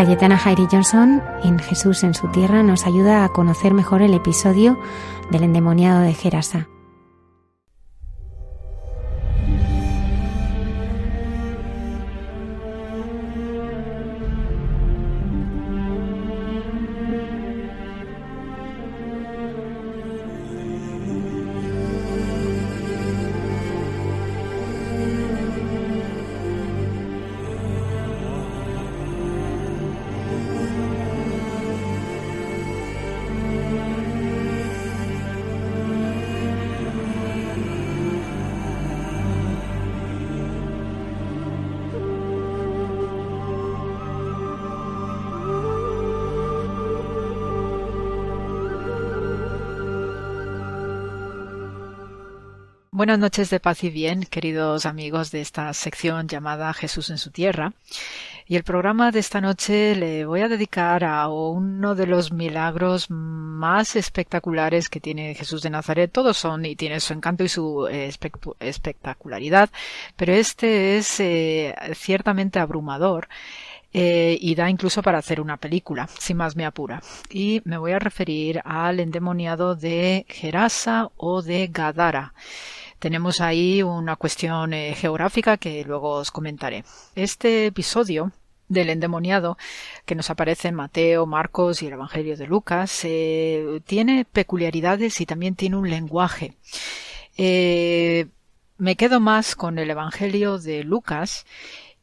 Cayetana Jairi Johnson en Jesús en su tierra nos ayuda a conocer mejor el episodio del endemoniado de Gerasa. Buenas noches de paz y bien, queridos amigos de esta sección llamada Jesús en su tierra. Y el programa de esta noche le voy a dedicar a uno de los milagros más espectaculares que tiene Jesús de Nazaret. Todos son y tiene su encanto y su espectacularidad, pero este es eh, ciertamente abrumador. Eh, y da incluso para hacer una película, si más me apura. Y me voy a referir al endemoniado de Gerasa o de Gadara. Tenemos ahí una cuestión eh, geográfica que luego os comentaré. Este episodio del endemoniado que nos aparece en Mateo, Marcos y el Evangelio de Lucas eh, tiene peculiaridades y también tiene un lenguaje. Eh, me quedo más con el Evangelio de Lucas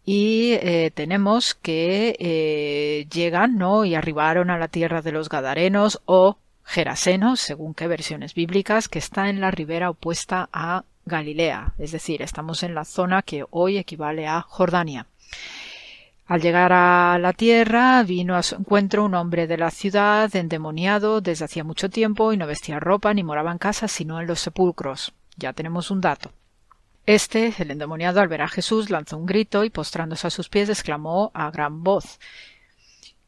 y tenemos que llegan ¿no? y arribaron a la tierra de los Gadarenos o Gerasenos, según qué versiones bíblicas, que está en la ribera opuesta a Galilea, es decir, estamos en la zona que hoy equivale a Jordania. Al llegar a la tierra, vino a su encuentro un hombre de la ciudad, endemoniado desde hacía mucho tiempo, y no vestía ropa ni moraba en casa, sino en los sepulcros. Ya tenemos un dato. Este, el endemoniado, al ver a Jesús, lanzó un grito y postrándose a sus pies, exclamó a gran voz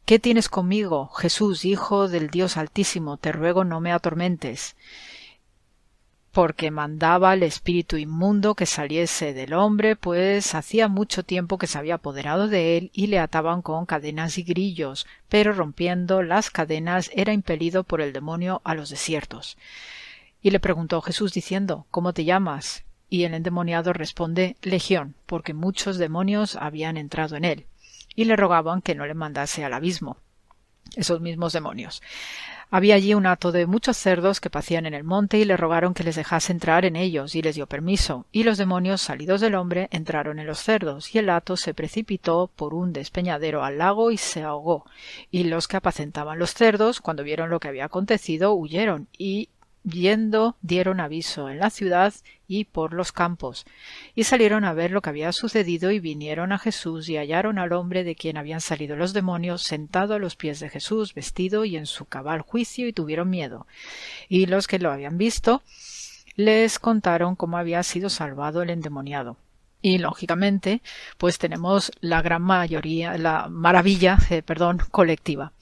¿Qué tienes conmigo, Jesús, Hijo del Dios Altísimo? Te ruego no me atormentes. Porque mandaba al espíritu inmundo que saliese del hombre, pues hacía mucho tiempo que se había apoderado de él y le ataban con cadenas y grillos, pero rompiendo las cadenas era impelido por el demonio a los desiertos. Y le preguntó Jesús diciendo ¿Cómo te llamas? Y el endemoniado responde Legión, porque muchos demonios habían entrado en él y le rogaban que no le mandase al abismo. Esos mismos demonios. Había allí un hato de muchos cerdos que pacían en el monte y le rogaron que les dejase entrar en ellos y les dio permiso. Y los demonios salidos del hombre entraron en los cerdos y el hato se precipitó por un despeñadero al lago y se ahogó. Y los que apacentaban los cerdos, cuando vieron lo que había acontecido, huyeron y Viendo, dieron aviso en la ciudad y por los campos, y salieron a ver lo que había sucedido y vinieron a Jesús y hallaron al hombre de quien habían salido los demonios sentado a los pies de Jesús, vestido y en su cabal juicio, y tuvieron miedo. Y los que lo habían visto les contaron cómo había sido salvado el endemoniado. Y lógicamente, pues tenemos la gran mayoría, la maravilla, eh, perdón, colectiva.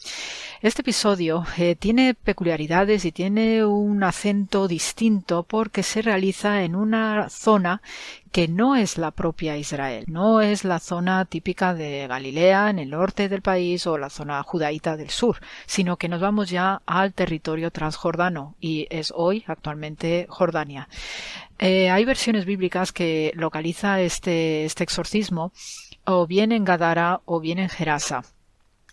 Este episodio eh, tiene peculiaridades y tiene un acento distinto porque se realiza en una zona que no es la propia Israel, no es la zona típica de Galilea en el norte del país o la zona judaíta del sur, sino que nos vamos ya al territorio transjordano y es hoy actualmente Jordania. Eh, hay versiones bíblicas que localiza este, este exorcismo o bien en Gadara o bien en Gerasa.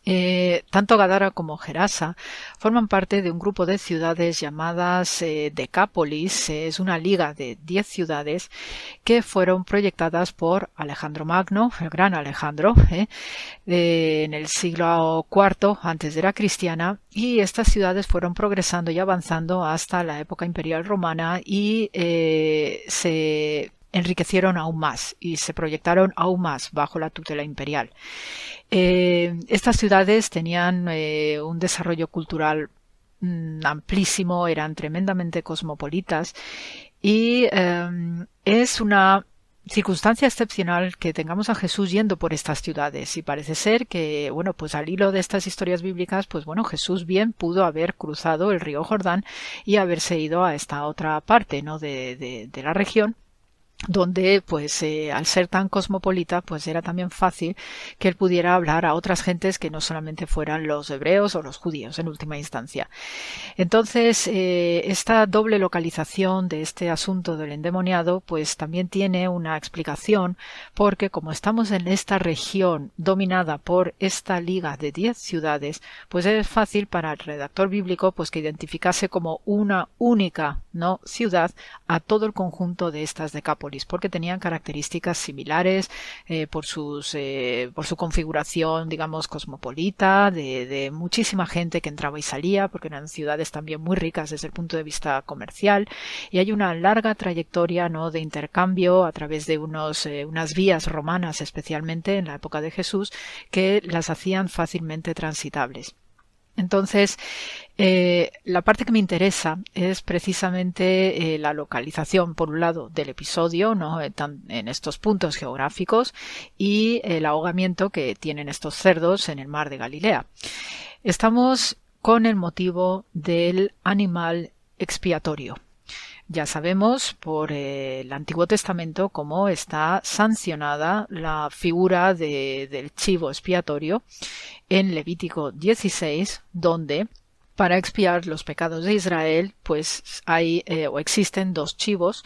Eh, tanto Gadara como Gerasa forman parte de un grupo de ciudades llamadas eh, Decápolis. es una liga de 10 ciudades que fueron proyectadas por Alejandro Magno, el gran Alejandro, eh, en el siglo IV antes de la cristiana. Y estas ciudades fueron progresando y avanzando hasta la época imperial romana y se enriquecieron aún más y se proyectaron aún más bajo la tutela imperial. Eh, estas ciudades tenían eh, un desarrollo cultural mm, amplísimo, eran tremendamente cosmopolitas y em, es una circunstancia excepcional que tengamos a Jesús yendo por estas ciudades y parece ser que bueno pues al hilo de estas historias bíblicas pues bueno Jesús bien pudo haber cruzado el río Jordán y haberse ido a esta otra parte no de la región donde pues eh, al ser tan cosmopolita pues era también fácil que él pudiera hablar a otras gentes que no solamente fueran los hebreos o los judíos en última instancia. Entonces eh, esta doble localización de este asunto del endemoniado pues también tiene una explicación porque como estamos en esta región dominada por esta liga de diez ciudades pues es fácil para el redactor bíblico pues que identificase como una única no ciudad a todo el conjunto de estas decápolis porque tenían características similares eh, por, sus, eh, por su configuración, digamos, cosmopolita, de, muchísima gente que entraba y salía, porque eran ciudades también muy ricas desde el punto de vista comercial, y hay una larga trayectoria ¿no? de intercambio a través de unos, eh, unas vías romanas, especialmente en la época de Jesús, que las hacían fácilmente transitables. Entonces, eh, la parte que me interesa es precisamente eh, la localización, por un lado, del episodio, ¿no? en estos puntos geográficos, y el ahogamiento que tienen estos cerdos en el mar de Galilea. Estamos con el motivo del animal expiatorio. Ya sabemos por el Antiguo Testamento cómo está sancionada la figura del chivo expiatorio en Levítico 16, donde para expiar los pecados de Israel, pues hay eh, o existen dos chivos.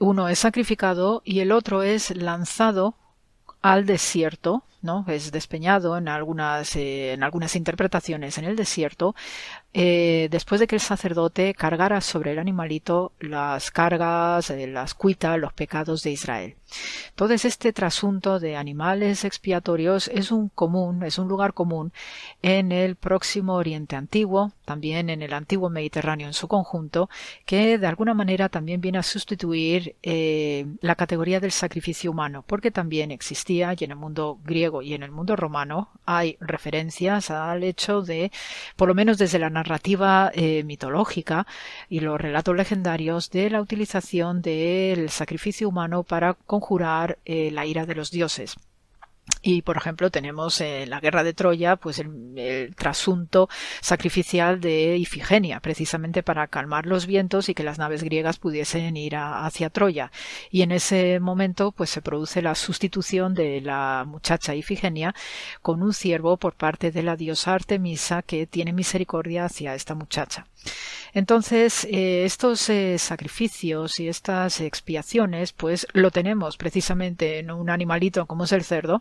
Uno es sacrificado y el otro es lanzado al desierto, ¿no? Es despeñado en algunas, eh, en algunas interpretaciones en el desierto eh, después de que el sacerdote cargara sobre el animalito las cargas, eh, las cuitas, los pecados de Israel. Entonces este trasunto de animales expiatorios es un común, es un lugar común en el próximo Oriente Antiguo, también en el antiguo Mediterráneo en su conjunto, que de alguna manera también viene a sustituir eh, la categoría del sacrificio humano, porque también existía y en el mundo griego y en el mundo romano hay referencias al hecho de, por lo menos desde la narrativa eh, mitológica y los relatos legendarios de la utilización del sacrificio humano para conjurar eh, la ira de los dioses. Y, por ejemplo, tenemos en la guerra de Troya, pues el, trasunto sacrificial de Ifigenia, precisamente para calmar los vientos y que las naves griegas pudiesen ir hacia Troya. Y en ese momento, pues se produce la sustitución de la muchacha Ifigenia con un ciervo por parte de la diosa Artemisa que tiene misericordia hacia esta muchacha. Entonces, eh, estos eh, sacrificios y estas expiaciones, pues lo tenemos precisamente en un animalito como es el cerdo,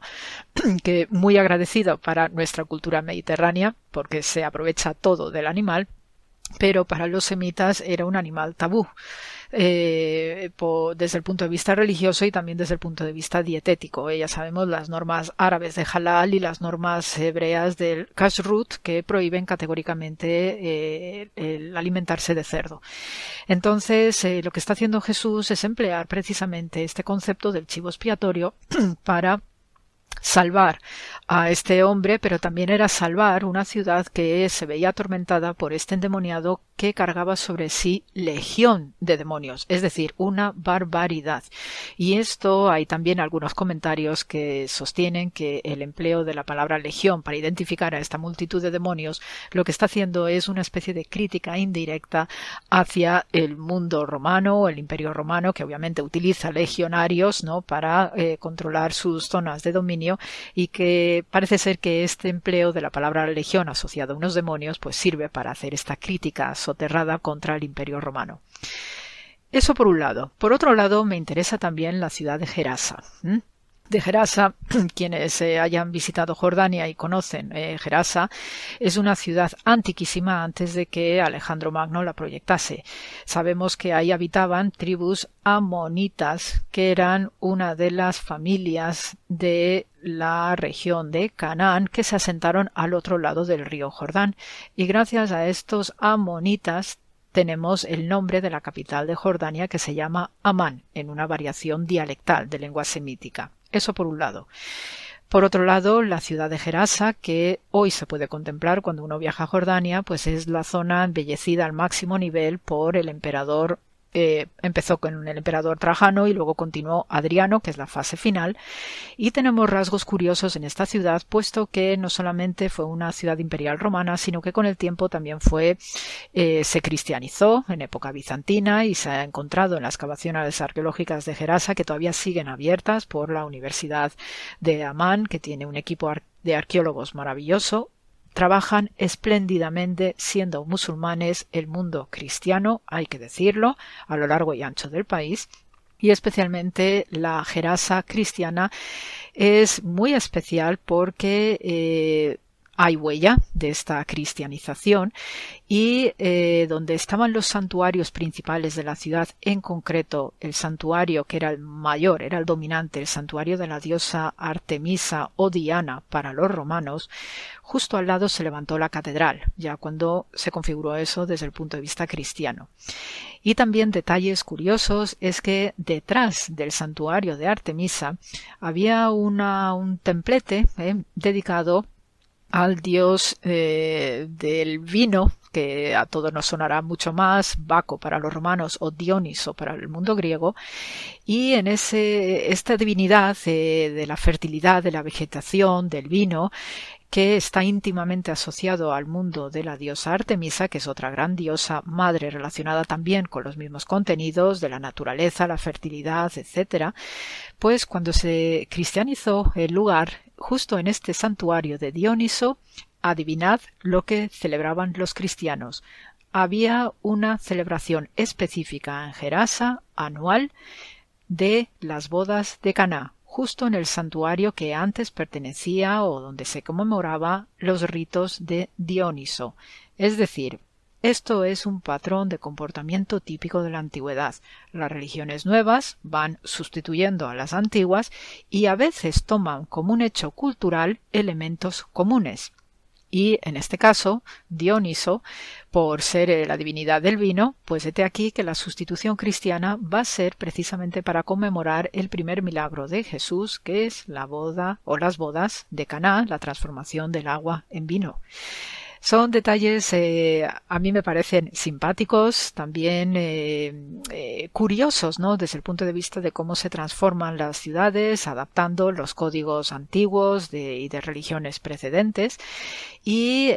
que muy agradecido para nuestra cultura mediterránea, porque se aprovecha todo del animal, pero para los semitas era un animal tabú. Eh, desde el punto de vista religioso y también desde el punto de vista dietético. Eh, ya sabemos las normas árabes de halal y las normas hebreas del kashrut que prohíben categóricamente eh, el alimentarse de cerdo. Entonces, lo que está haciendo Jesús es emplear precisamente este concepto del chivo expiatorio para salvar a este hombre, pero también era salvar una ciudad que se veía atormentada por este endemoniado que cargaba sobre sí legión de demonios, es decir, una barbaridad. Y esto hay también algunos comentarios que sostienen que el empleo de la palabra legión para identificar a esta multitud de demonios lo que está haciendo es una especie de crítica indirecta hacia el mundo romano el imperio romano que obviamente utiliza legionarios ¿no? para eh, controlar sus zonas de dominio y que parece ser que este empleo de la palabra legión asociado a unos demonios pues sirve para hacer esta crítica soterrada contra el imperio romano. Eso por un lado. Por otro lado, me interesa también la ciudad de Gerasa de Gerasa, quienes eh, hayan visitado Jordania y conocen eh, Gerasa, es una ciudad antiquísima antes de que Alejandro Magno la proyectase. Sabemos que ahí habitaban tribus amonitas, que eran una de las familias de la región de Canaán que se asentaron al otro lado del río Jordán. Y gracias a estos amonitas tenemos el nombre de la capital de Jordania que se llama Amán, en una variación dialectal de lengua semítica. Eso por un lado. Por otro lado, la ciudad de Gerasa, que hoy se puede contemplar cuando uno viaja a Jordania, pues es la zona embellecida al máximo nivel por el emperador eh, empezó con el emperador Trajano y luego continuó Adriano, que es la fase final, y tenemos rasgos curiosos en esta ciudad, puesto que no solamente fue una ciudad imperial romana, sino que con el tiempo también fue eh, se cristianizó en época bizantina y se ha encontrado en las excavaciones arqueológicas de Gerasa que todavía siguen abiertas por la Universidad de Amán, que tiene un equipo de arqueólogos maravilloso trabajan espléndidamente siendo musulmanes el mundo cristiano, hay que decirlo, a lo largo y ancho del país, y especialmente la Gerasa cristiana es muy especial porque eh, hay huella de esta cristianización y eh, donde estaban los santuarios principales de la ciudad, en concreto el santuario que era el mayor, era el dominante, el santuario de la diosa Artemisa o Diana para los romanos, justo al lado se levantó la catedral, ya cuando se configuró eso desde el punto de vista cristiano. Y también detalles curiosos es que detrás del santuario de Artemisa había una, un templete eh, dedicado al dios eh, del vino, que a todos nos sonará mucho más, Baco para los romanos o Dioniso para el mundo griego, y en ese, esta divinidad eh, de la fertilidad, de la vegetación, del vino, que está íntimamente asociado al mundo de la diosa Artemisa, que es otra gran diosa madre relacionada también con los mismos contenidos de la naturaleza, la fertilidad, etc., pues cuando se cristianizó el lugar, justo en este santuario de Dioniso, adivinad lo que celebraban los cristianos. Había una celebración específica en Gerasa anual de las bodas de Caná, justo en el santuario que antes pertenecía o donde se conmemoraba los ritos de Dioniso. Es decir, esto es un patrón de comportamiento típico de la antigüedad. Las religiones nuevas van sustituyendo a las antiguas y a veces toman como un hecho cultural elementos comunes. Y en este caso, Dioniso, por ser eh, la divinidad del vino, pues hete aquí que la sustitución cristiana va a ser precisamente para conmemorar el primer milagro de Jesús, que es la boda o las bodas de Caná, la transformación del agua en vino. Son detalles eh, a mí me parecen simpáticos, también eh, eh, curiosos, ¿no? Desde el punto de vista de cómo se transforman las ciudades, adaptando los códigos antiguos de, y de religiones precedentes. Y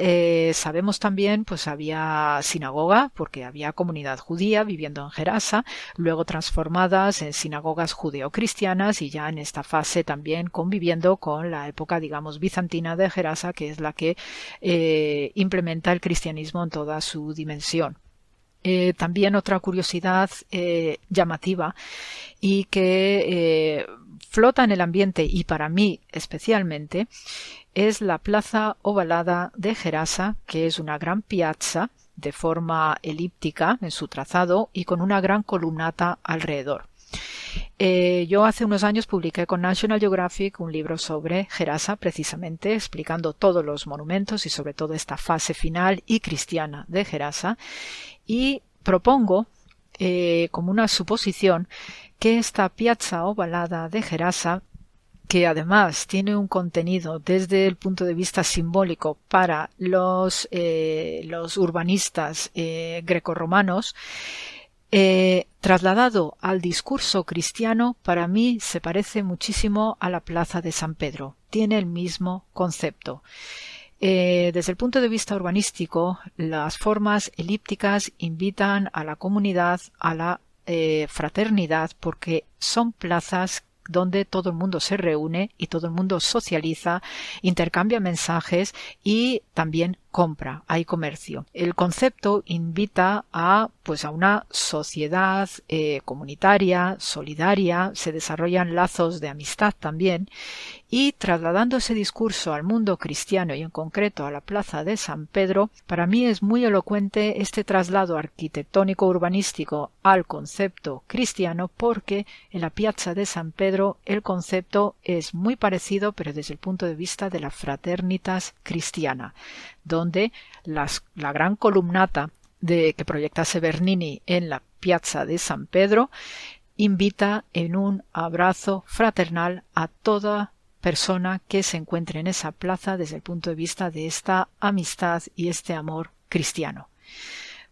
sabemos también, pues había sinagoga, porque había comunidad judía viviendo en Gerasa, luego transformadas en sinagogas judeocristianas y ya en esta fase también conviviendo con la época, digamos, bizantina de Gerasa, que es la que implementa el cristianismo en toda su dimensión. Eh, también otra curiosidad eh, llamativa y que eh, flota en el ambiente y para mí especialmente es la plaza ovalada de Gerasa, que es una gran piazza de forma elíptica en su trazado y con una gran columnata alrededor. Eh, yo hace unos años publiqué con National Geographic un libro sobre Gerasa, precisamente explicando todos los monumentos y sobre todo esta fase final y cristiana de Gerasa. Y propongo, eh, como una suposición, que esta piazza ovalada de Gerasa que además tiene un contenido desde el punto de vista simbólico para los, eh, urbanistas grecorromanos, eh, trasladado al discurso cristiano, para mí se parece muchísimo a la Plaza de San Pedro. Tiene el mismo concepto. desde el punto de vista urbanístico, las formas elípticas invitan a la comunidad a la fraternidad porque son plazas donde todo el mundo se reúne y todo el mundo socializa, intercambia mensajes y también compra, hay comercio. El concepto invita a pues a una sociedad eh, comunitaria, solidaria, se desarrollan lazos de amistad también y trasladando ese discurso al mundo cristiano y en concreto a la plaza de San Pedro, para mí es muy elocuente este traslado arquitectónico urbanístico al concepto cristiano porque en la piazza de San Pedro el concepto es muy parecido pero desde el punto de vista de la fraternitas cristiana donde la gran columnata de, que proyectase Bernini en la piazza de San Pedro invita en un abrazo fraternal a toda persona que se encuentre en esa plaza desde el punto de vista de esta amistad y este amor cristiano.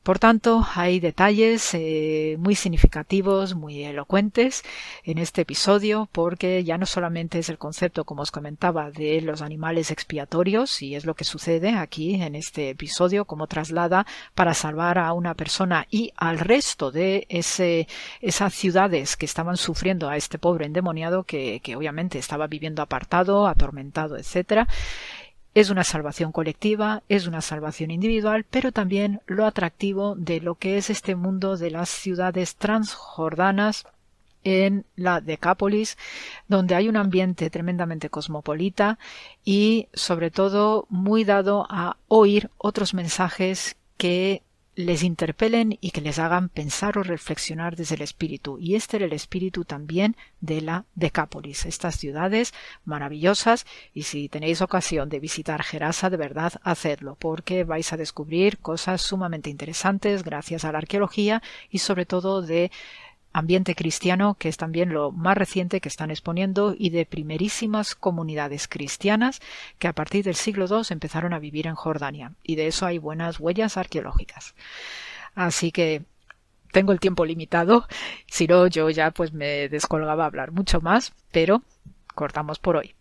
Por tanto, hay detalles eh, muy significativos, muy elocuentes en este episodio, porque ya no solamente es el concepto, como os comentaba, de los animales expiatorios, y es lo que sucede aquí en este episodio, como traslada para salvar a una persona y al resto de esas ciudades que estaban sufriendo a este pobre endemoniado que, que obviamente estaba viviendo apartado, atormentado, etcétera es una salvación colectiva, es una salvación individual, pero también lo atractivo de lo que es este mundo de las ciudades transjordanas en la Decápolis, donde hay un ambiente tremendamente cosmopolita y sobre todo muy dado a oír otros mensajes que les interpelen y que les hagan pensar o reflexionar desde el espíritu. Y este era el espíritu también de la Decápolis, estas ciudades maravillosas. Y si tenéis ocasión de visitar Gerasa, de verdad, hacedlo, porque vais a descubrir cosas sumamente interesantes gracias a la arqueología y sobre todo de ambiente cristiano, que es también lo más reciente que están exponiendo, y de primerísimas comunidades cristianas que a partir del siglo II empezaron a vivir en Jordania. Y de eso hay buenas huellas arqueológicas. Así que tengo el tiempo limitado, si no yo ya pues me descolgaba a hablar mucho más, pero cortamos por hoy.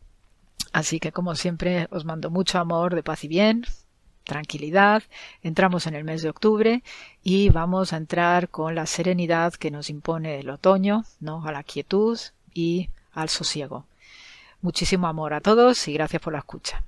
Así que como siempre os mando mucho amor, de paz y bien, tranquilidad, entramos en el mes de octubre y vamos a entrar con la serenidad que nos impone el otoño, ¿no? a la quietud y al sosiego. Muchísimo amor a todos y gracias por la escucha.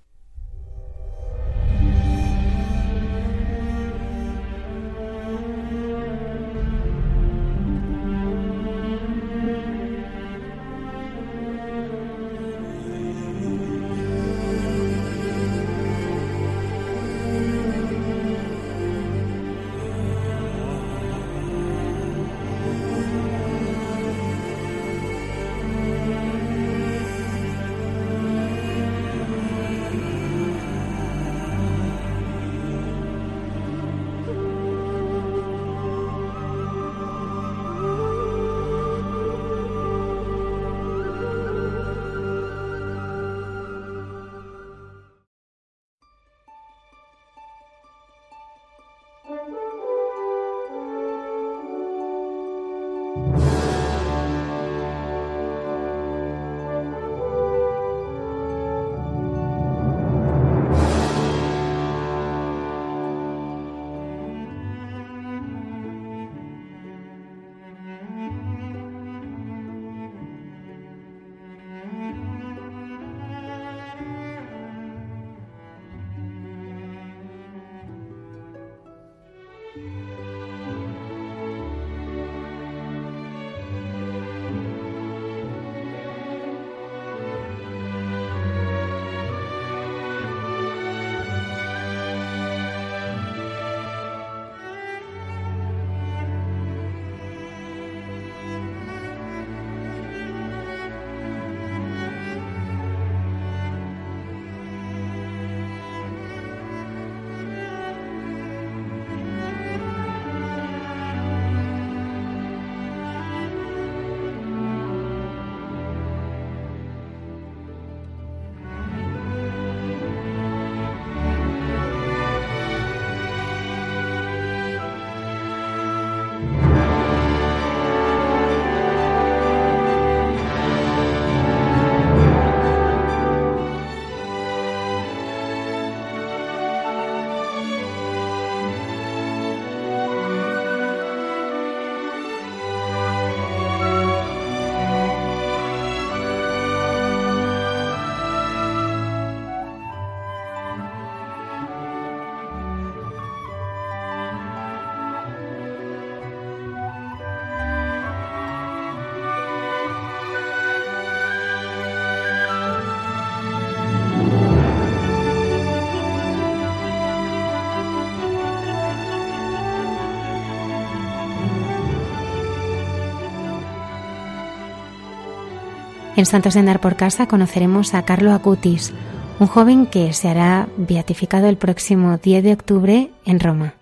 En Santos de Andar por Casa conoceremos a Carlo Acutis, un joven que se hará beatificado el próximo 10 de octubre en Roma.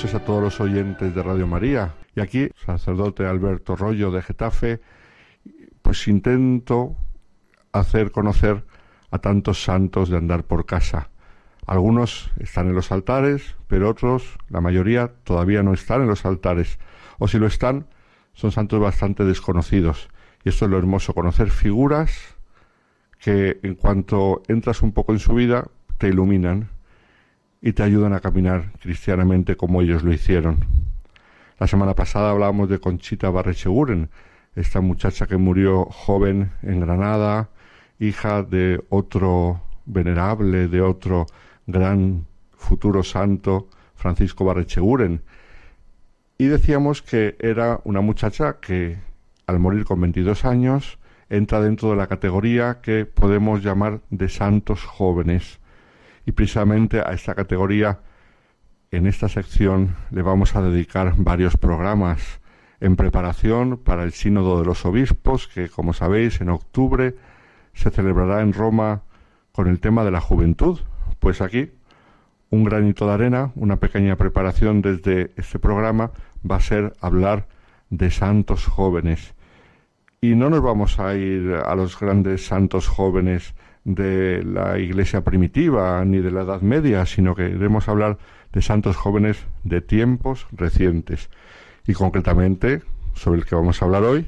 Noches a todos los oyentes de Radio María. Y aquí, sacerdote Alberto Rollo de Getafe, pues intento hacer conocer a tantos santos de andar por casa. Algunos están en los altares, pero otros, la mayoría, todavía no están en los altares. O si lo están, son santos bastante desconocidos. Y esto es lo hermoso, conocer figuras que en cuanto entras un poco en su vida, te iluminan y te ayudan a caminar cristianamente como ellos lo hicieron. La semana pasada hablábamos de Conchita Barrecheguren, esta muchacha que murió joven en Granada, hija de otro venerable, de otro gran futuro santo, Francisco Barrecheguren. Y decíamos que era una muchacha que al morir con 22 años entra dentro de la categoría que podemos llamar de santos jóvenes y precisamente a esta categoría en esta sección le vamos a dedicar varios programas en preparación para el Sínodo de los Obispos, que como sabéis en octubre se celebrará en Roma con el tema de la juventud. Pues aquí un granito de arena, una pequeña preparación desde este programa va a ser hablar de santos jóvenes. Y no nos vamos a ir a los grandes santos jóvenes de la iglesia primitiva ni de la Edad Media, sino que queremos hablar de santos jóvenes de tiempos recientes. Y concretamente, sobre el que vamos a hablar hoy,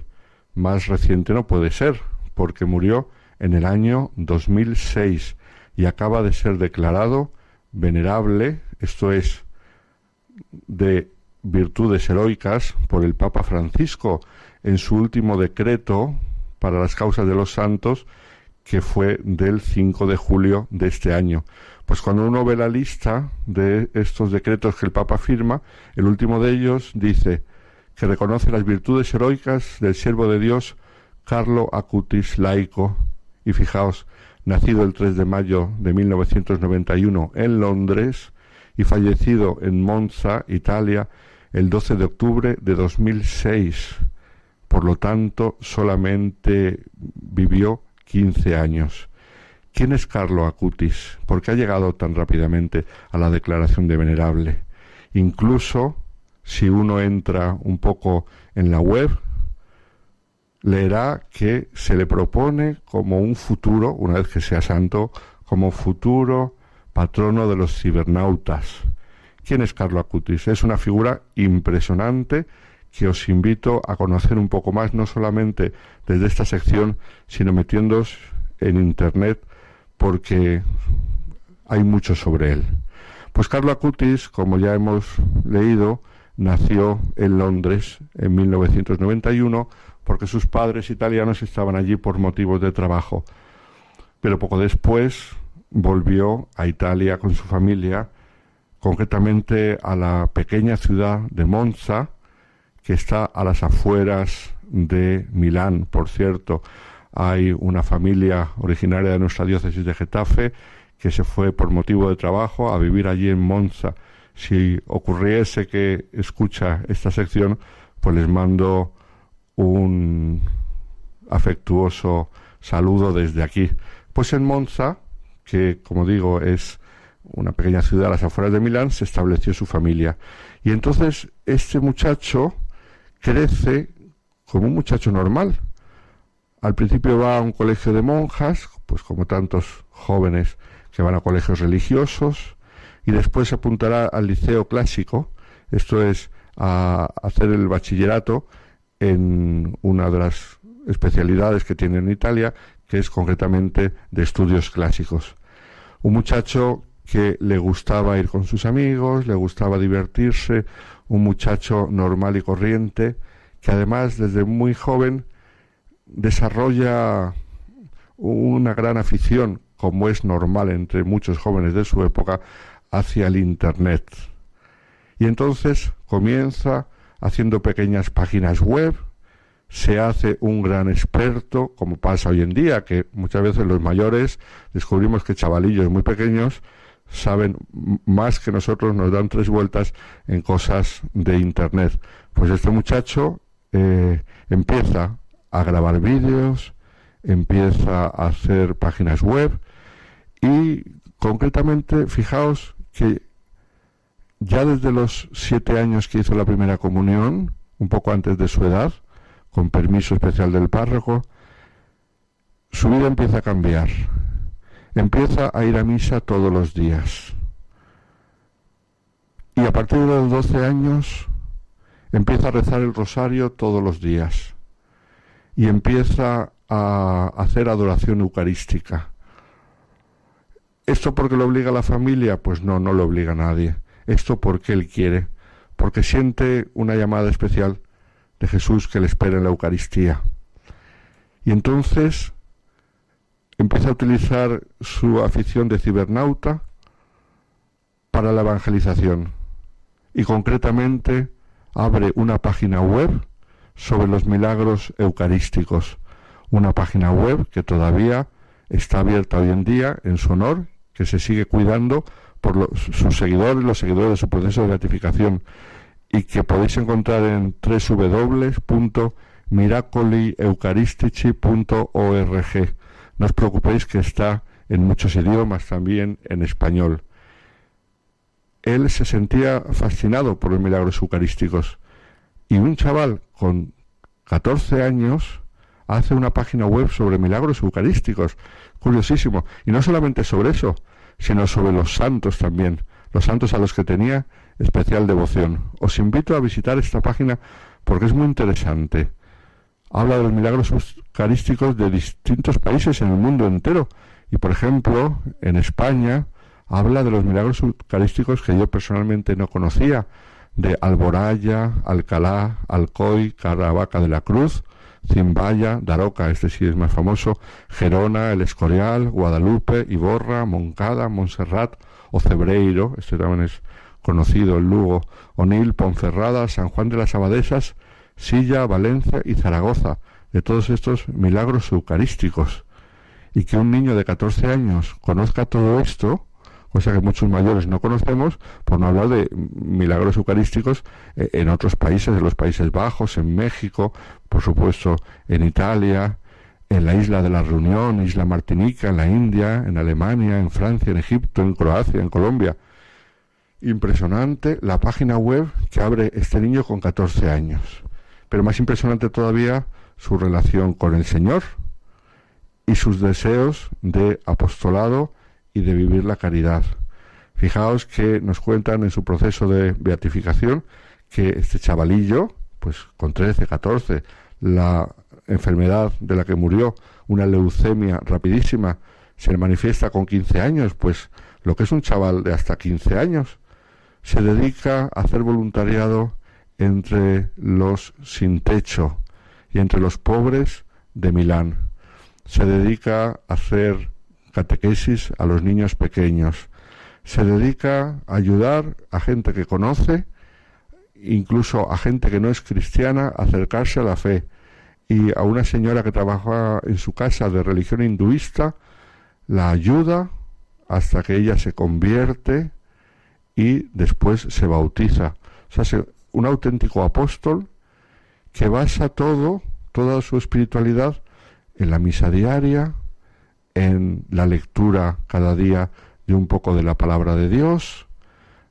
más reciente no puede ser, porque murió en el año 2006 y acaba de ser declarado venerable, esto es, de virtudes heroicas por el Papa Francisco en su último decreto para las causas de los santos, que fue del 5 de julio de este año. Pues cuando uno ve la lista de estos decretos que el Papa firma, el último de ellos dice que reconoce las virtudes heroicas del siervo de Dios Carlo Acutis laico y fijaos, nacido el 3 de mayo de 1991 en Londres y fallecido en Monza, Italia, el 12 de octubre de 2006. Por lo tanto, solamente vivió 15 años. ¿Quién es Carlo Acutis? ¿Por qué ha llegado tan rápidamente a la declaración de venerable? Incluso si uno entra un poco en la web, leerá que se le propone como un futuro, una vez que sea santo, como futuro patrono de los cibernautas. ¿Quién es Carlo Acutis? Es una figura impresionante que os invito a conocer un poco más, no solamente desde esta sección, sino metiéndoos en Internet, porque hay mucho sobre él. Pues Carlo Acutis, como ya hemos leído, nació en Londres en 1991 porque sus padres italianos estaban allí por motivos de trabajo. Pero poco después volvió a Italia con su familia, concretamente a la pequeña ciudad de Monza, que está a las afueras de Milán. Por cierto, hay una familia originaria de nuestra diócesis de Getafe que se fue por motivo de trabajo a vivir allí en Monza. Si ocurriese que escucha esta sección, pues les mando un afectuoso saludo desde aquí. Pues en Monza, que como digo es una pequeña ciudad a las afueras de Milán, se estableció su familia. Y entonces este muchacho, crece como un muchacho normal. Al principio va a un colegio de monjas, pues como tantos jóvenes que van a colegios religiosos, y después se apuntará al liceo clásico, esto es a hacer el bachillerato en una de las especialidades que tiene en Italia, que es concretamente de estudios clásicos. Un muchacho que le gustaba ir con sus amigos, le gustaba divertirse, un muchacho normal y corriente, que además desde muy joven desarrolla una gran afición, como es normal entre muchos jóvenes de su época, hacia el Internet. Y entonces comienza haciendo pequeñas páginas web, se hace un gran experto, como pasa hoy en día, que muchas veces los mayores descubrimos que chavalillos muy pequeños saben más que nosotros, nos dan tres vueltas en cosas de Internet. Pues este muchacho eh, empieza a grabar vídeos, empieza a hacer páginas web y concretamente, fijaos que ya desde los siete años que hizo la primera comunión, un poco antes de su edad, con permiso especial del párroco, su vida empieza a cambiar. Empieza a ir a misa todos los días. Y a partir de los 12 años empieza a rezar el rosario todos los días. Y empieza a hacer adoración eucarística. ¿Esto porque lo obliga a la familia? Pues no, no lo obliga a nadie. Esto porque él quiere, porque siente una llamada especial de Jesús que le espera en la Eucaristía. Y entonces empieza a utilizar su afición de cibernauta para la evangelización. Y concretamente abre una página web sobre los milagros eucarísticos, una página web que todavía está abierta hoy en día en su honor, que se sigue cuidando por sus seguidores, los seguidores de su proceso de beatificación y que podéis encontrar en www.miracolieukaristici.org. No os preocupéis que está en muchos idiomas, también en español. Él se sentía fascinado por los milagros eucarísticos y un chaval con 14 años hace una página web sobre milagros eucarísticos. Curiosísimo. Y no solamente sobre eso, sino sobre los santos también, los santos a los que tenía especial devoción. Os invito a visitar esta página porque es muy interesante. Habla de los milagros eucarísticos de distintos países en el mundo entero. Y por ejemplo, en España habla de los milagros eucarísticos que yo personalmente no conocía, de Alboraya, Alcalá, Alcoy, Caravaca de la Cruz, Zimbaya, Daroca, este sí es más famoso, Gerona, El Escorial, Guadalupe, Iborra, Moncada, Montserrat o Cebreiro, este también es conocido el Lugo, Onil, Ponferrada, San Juan de las Abadesas, Silla, Valencia y Zaragoza, de todos estos milagros eucarísticos. Y que un niño de 14 años conozca todo esto, cosa que muchos mayores no conocemos, por no hablar de milagros eucarísticos eh, en otros países, en los Países Bajos, en México, por supuesto en Italia, en la isla de la Reunión, isla Martinica, en la India, en Alemania, en Francia, en Egipto, en Croacia, en Colombia impresionante la página web que abre este niño con 14 años. Pero más impresionante todavía su relación con el Señor y sus deseos de apostolado y de vivir la caridad. Fijaos que nos cuentan en su proceso de beatificación que este chavalillo, pues con 13, 14, la enfermedad de la que murió, una leucemia rapidísima, se manifiesta con 15 años, pues lo que es un chaval de hasta 15 años, se dedica a hacer voluntariado entre los sin techo y entre los pobres de Milán. Se dedica a hacer catequesis a los niños pequeños. Se dedica a ayudar a gente que conoce, incluso a gente que no es cristiana, a acercarse a la fe. Y a una señora que trabaja en su casa de religión hinduista, la ayuda hasta que ella se convierte y después se bautiza. O sea, un auténtico apóstol que basa todo, toda su espiritualidad en la misa diaria, en la lectura cada día de un poco de la palabra de Dios,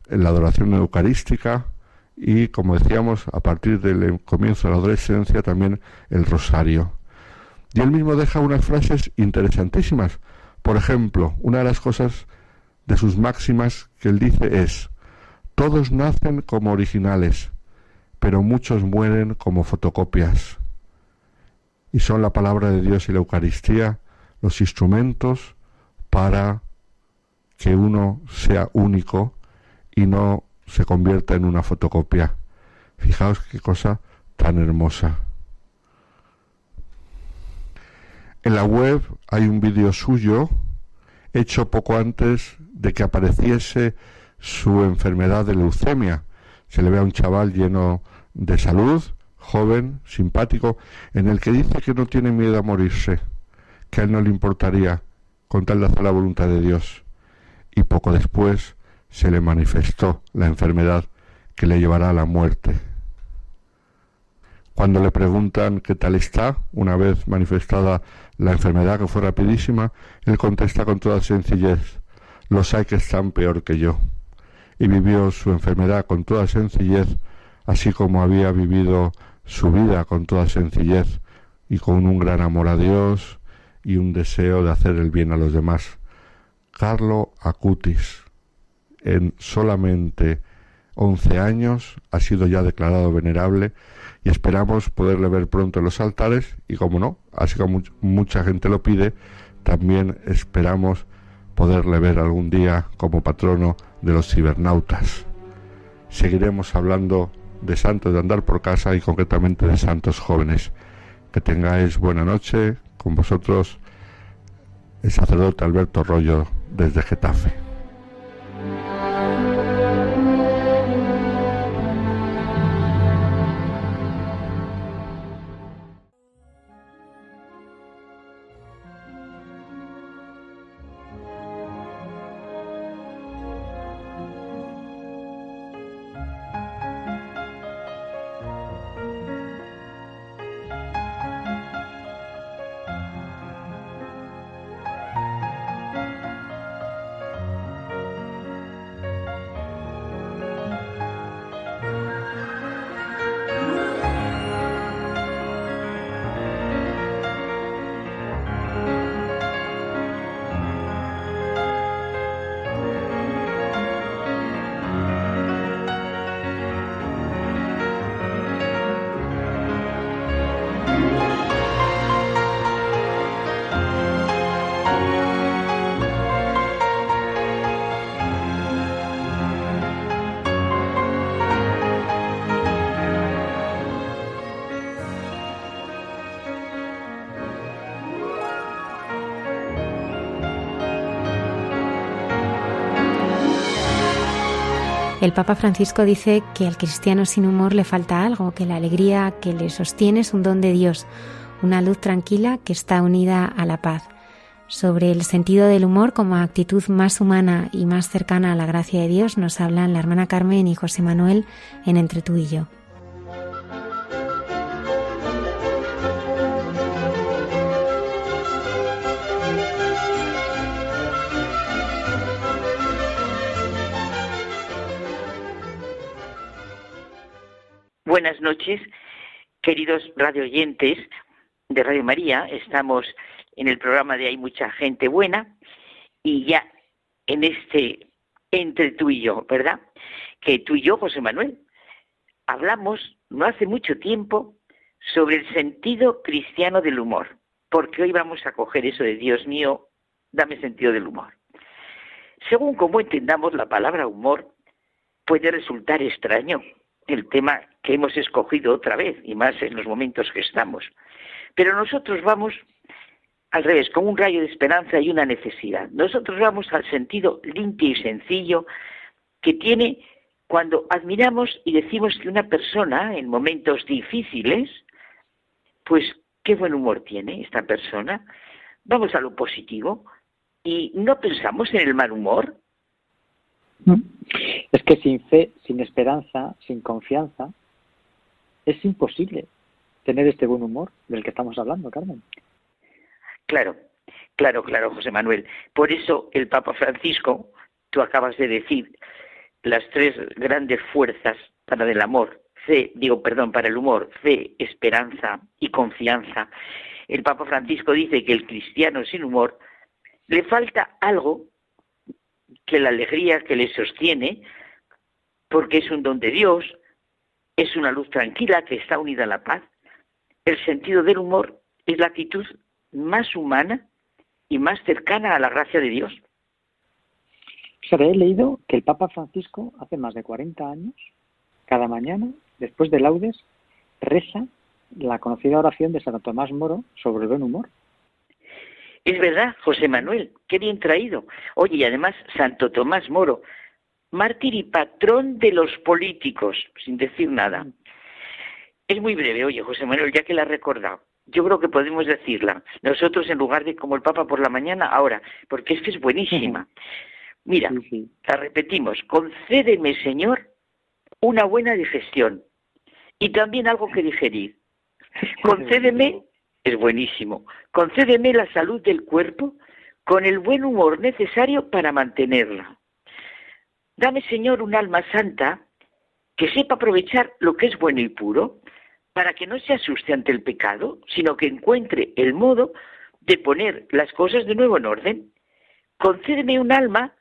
en la adoración eucarística y, como decíamos, a partir del comienzo de la adolescencia también el rosario. Y él mismo deja unas frases interesantísimas. Por ejemplo, una de las cosas de sus máximas que él dice es, todos nacen como originales, pero muchos mueren como fotocopias. Y son la palabra de Dios y la Eucaristía los instrumentos para que uno sea único y no se convierta en una fotocopia. Fijaos qué cosa tan hermosa. En la web hay un vídeo suyo hecho poco antes de que apareciese su enfermedad de leucemia. Se le ve a un chaval lleno de salud, joven, simpático, en el que dice que no tiene miedo a morirse, que a él no le importaría con tal de hacer la voluntad de Dios. Y poco después se le manifestó la enfermedad que le llevará a la muerte. Cuando le preguntan qué tal está, una vez manifestada la enfermedad que fue rapidísima, él contesta con toda sencillez, los hay que están peor que yo. Y vivió su enfermedad con toda sencillez, así como había vivido su vida con toda sencillez y con un gran amor a Dios y un deseo de hacer el bien a los demás. Carlo Acutis, en solamente once años, ha sido ya declarado venerable y esperamos poderle ver pronto en los altares y como no, así como mucha gente lo pide, también esperamos poderle ver algún día como patrono de los cibernautas. Seguiremos hablando de santos de andar por casa y concretamente de santos jóvenes. Que tengáis buena noche con vosotros el sacerdote Alberto Rollo desde Getafe. El Papa Francisco dice que al cristiano sin humor le falta algo, que la alegría que le sostiene es un don de Dios, una luz tranquila que está unida a la paz. Sobre el sentido del humor como actitud más humana y más cercana a la gracia de Dios nos hablan la hermana Carmen y José Manuel en Entre tú y yo. Noches, queridos radioyentes de Radio María. Estamos en el programa de Hay mucha gente buena y ya en este entre tú y yo, ¿verdad? Que tú y yo, José Manuel, hablamos no hace mucho tiempo sobre el sentido cristiano del humor, porque hoy vamos a coger eso de Dios mío, dame sentido del humor. Según como entendamos la palabra humor, puede resultar extraño el tema que hemos escogido otra vez, y más en los momentos que estamos. Pero nosotros vamos al revés, con un rayo de esperanza y una necesidad. Nosotros vamos al sentido limpio y sencillo que tiene cuando admiramos y decimos que una persona en momentos difíciles, pues qué buen humor tiene esta persona. Vamos a lo positivo y no pensamos en el mal humor. Es que sin fe, sin esperanza, sin confianza, es imposible tener este buen humor del que estamos hablando, Carmen. Claro, claro, claro, José Manuel. Por eso el Papa Francisco, tú acabas de decir, las tres grandes fuerzas para el amor, fe, digo, perdón, para el humor, fe, esperanza y confianza. El Papa Francisco dice que el cristiano sin humor le falta algo que la alegría que le sostiene, porque es un don de Dios, es una luz tranquila que está unida a la paz. El sentido del humor es la actitud más humana y más cercana a la gracia de Dios. he leído que el Papa Francisco hace más de 40 años, cada mañana, después de laudes, reza la conocida oración de Santo Tomás Moro sobre el buen humor. Es verdad, José Manuel, qué bien traído. Oye, y además Santo Tomás Moro, mártir y patrón de los políticos, sin decir nada. Es muy breve, oye, José Manuel, ya que la has recordado. Yo creo que podemos decirla. Nosotros, en lugar de como el Papa por la mañana, ahora, porque es que es buenísima. Mira, la repetimos. Concédeme, Señor, una buena digestión y también algo que digerir. Concédeme, es buenísimo, concédeme la salud del cuerpo con el buen humor necesario para mantenerla. Dame, Señor, un alma santa que sepa aprovechar lo que es bueno y puro, para que no se asuste ante el pecado, sino que encuentre el modo de poner las cosas de nuevo en orden. Concédeme un alma,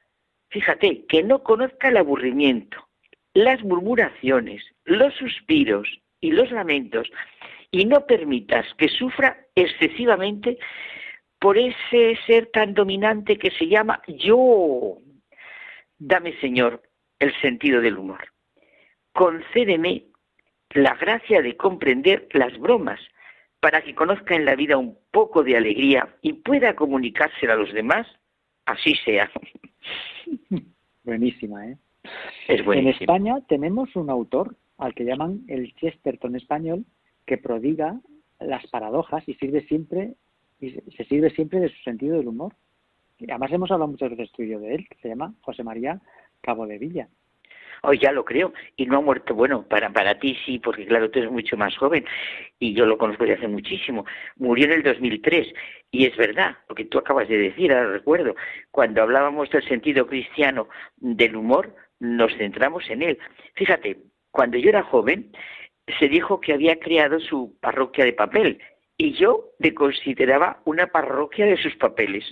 fíjate, que no conozca el aburrimiento, las murmuraciones, los suspiros y los lamentos, y no permitas que sufra excesivamente por ese ser tan dominante que se llama yo. Dame, Señor, el sentido del humor. Concédeme la gracia de comprender las bromas para que conozca en la vida un poco de alegría y pueda comunicársela a los demás, así sea. Buenísima, ¿eh? Es en España tenemos un autor al que llaman el Chesterton español que prodiga las paradojas y sirve siempre y se sirve siempre de su sentido del humor. Y además hemos hablado muchas veces tú de él, se llama José María Cabo de Villa. Oh, ya lo creo. Y no ha muerto. Bueno, para, para ti sí, porque claro, tú eres mucho más joven y yo lo conozco desde hace muchísimo. Murió en el 2003. Y es verdad, lo que tú acabas de decir, ahora recuerdo, cuando hablábamos del sentido cristiano del humor, nos centramos en él. Fíjate, cuando yo era joven, se dijo que había creado su parroquia de papel y yo le consideraba una parroquia de sus papeles.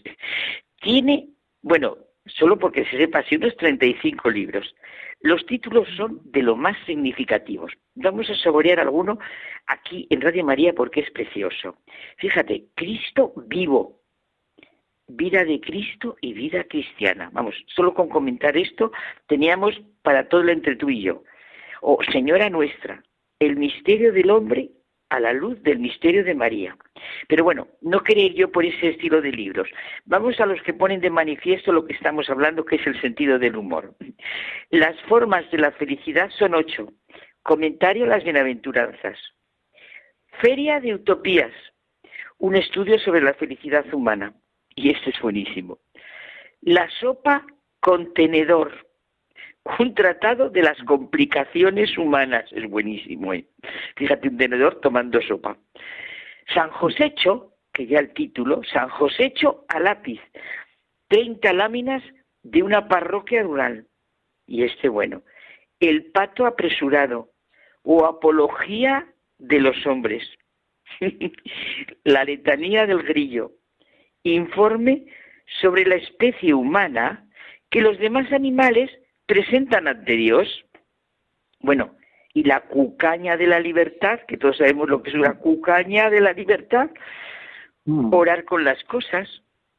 Tiene, bueno, solo porque se sepa, así unos 35 libros. Los títulos son de lo más significativos. Vamos a saborear alguno aquí en Radio María porque es precioso. Fíjate, Cristo vivo, vida de Cristo y vida cristiana. Vamos, solo con comentar esto teníamos para todo lo entre tú y yo. O Señora nuestra, el misterio del hombre a la luz del misterio de María. Pero bueno, no quería ir yo por ese estilo de libros. Vamos a los que ponen de manifiesto lo que estamos hablando, que es el sentido del humor. Las formas de la felicidad son ocho. Comentario a las bienaventuranzas. Feria de Utopías. Un estudio sobre la felicidad humana. Y este es buenísimo. La sopa contenedor un tratado de las complicaciones humanas. Es buenísimo, ¿eh? Fíjate, un tenedor tomando sopa. San Josécho, que ya el título, San Josécho a lápiz. 30 láminas de una parroquia rural. Y este, bueno, el pato apresurado o apología de los hombres. la letanía del grillo. Informe sobre la especie humana que los demás animales presentan ante Dios, bueno, y la cucaña de la libertad, que todos sabemos lo que es una cucaña de la libertad, mm. orar con las cosas,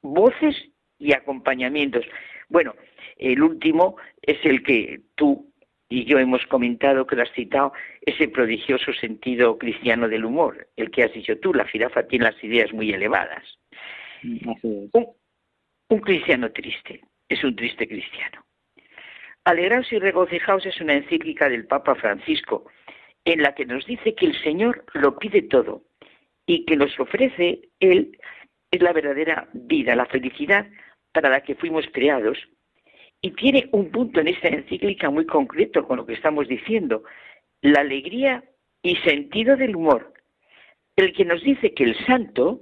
voces y acompañamientos. Bueno, el último es el que tú y yo hemos comentado, que lo has citado, ese prodigioso sentido cristiano del humor, el que has dicho tú, la jirafa tiene las ideas muy elevadas. un cristiano triste, es un triste cristiano. Alegraos y regocijaos es una encíclica del Papa Francisco, en la que nos dice que el Señor lo pide todo y que nos ofrece Él es la verdadera vida, la felicidad para la que fuimos creados. Y tiene un punto en esta encíclica muy concreto con lo que estamos diciendo, la alegría y sentido del humor, el que nos dice que el santo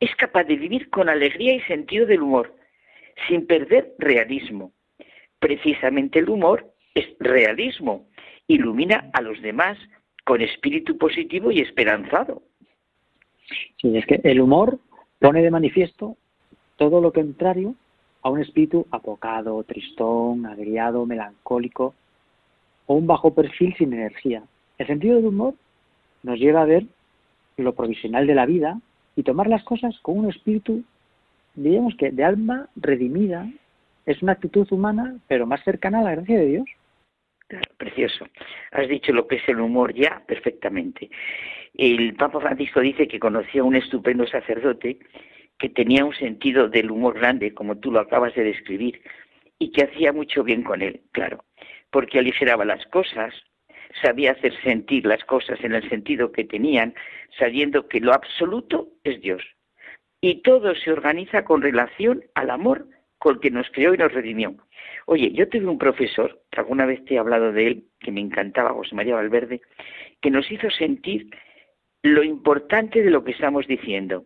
es capaz de vivir con alegría y sentido del humor, sin perder realismo precisamente el humor es realismo, ilumina a los demás con espíritu positivo y esperanzado. Sí, es que el humor pone de manifiesto todo lo contrario a un espíritu apocado, tristón, agriado, melancólico o un bajo perfil sin energía. El sentido del humor nos lleva a ver lo provisional de la vida y tomar las cosas con un espíritu, digamos que de alma redimida es una actitud humana, pero más cercana a la gracia de Dios. precioso. Has dicho lo que es el humor ya perfectamente. El Papa Francisco dice que conoció a un estupendo sacerdote que tenía un sentido del humor grande, como tú lo acabas de describir, y que hacía mucho bien con él, claro, porque aligeraba las cosas, sabía hacer sentir las cosas en el sentido que tenían, sabiendo que lo absoluto es Dios. Y todo se organiza con relación al amor con que nos creó y nos redimió. Oye, yo tuve un profesor, que alguna vez te he hablado de él, que me encantaba, José María Valverde, que nos hizo sentir lo importante de lo que estamos diciendo.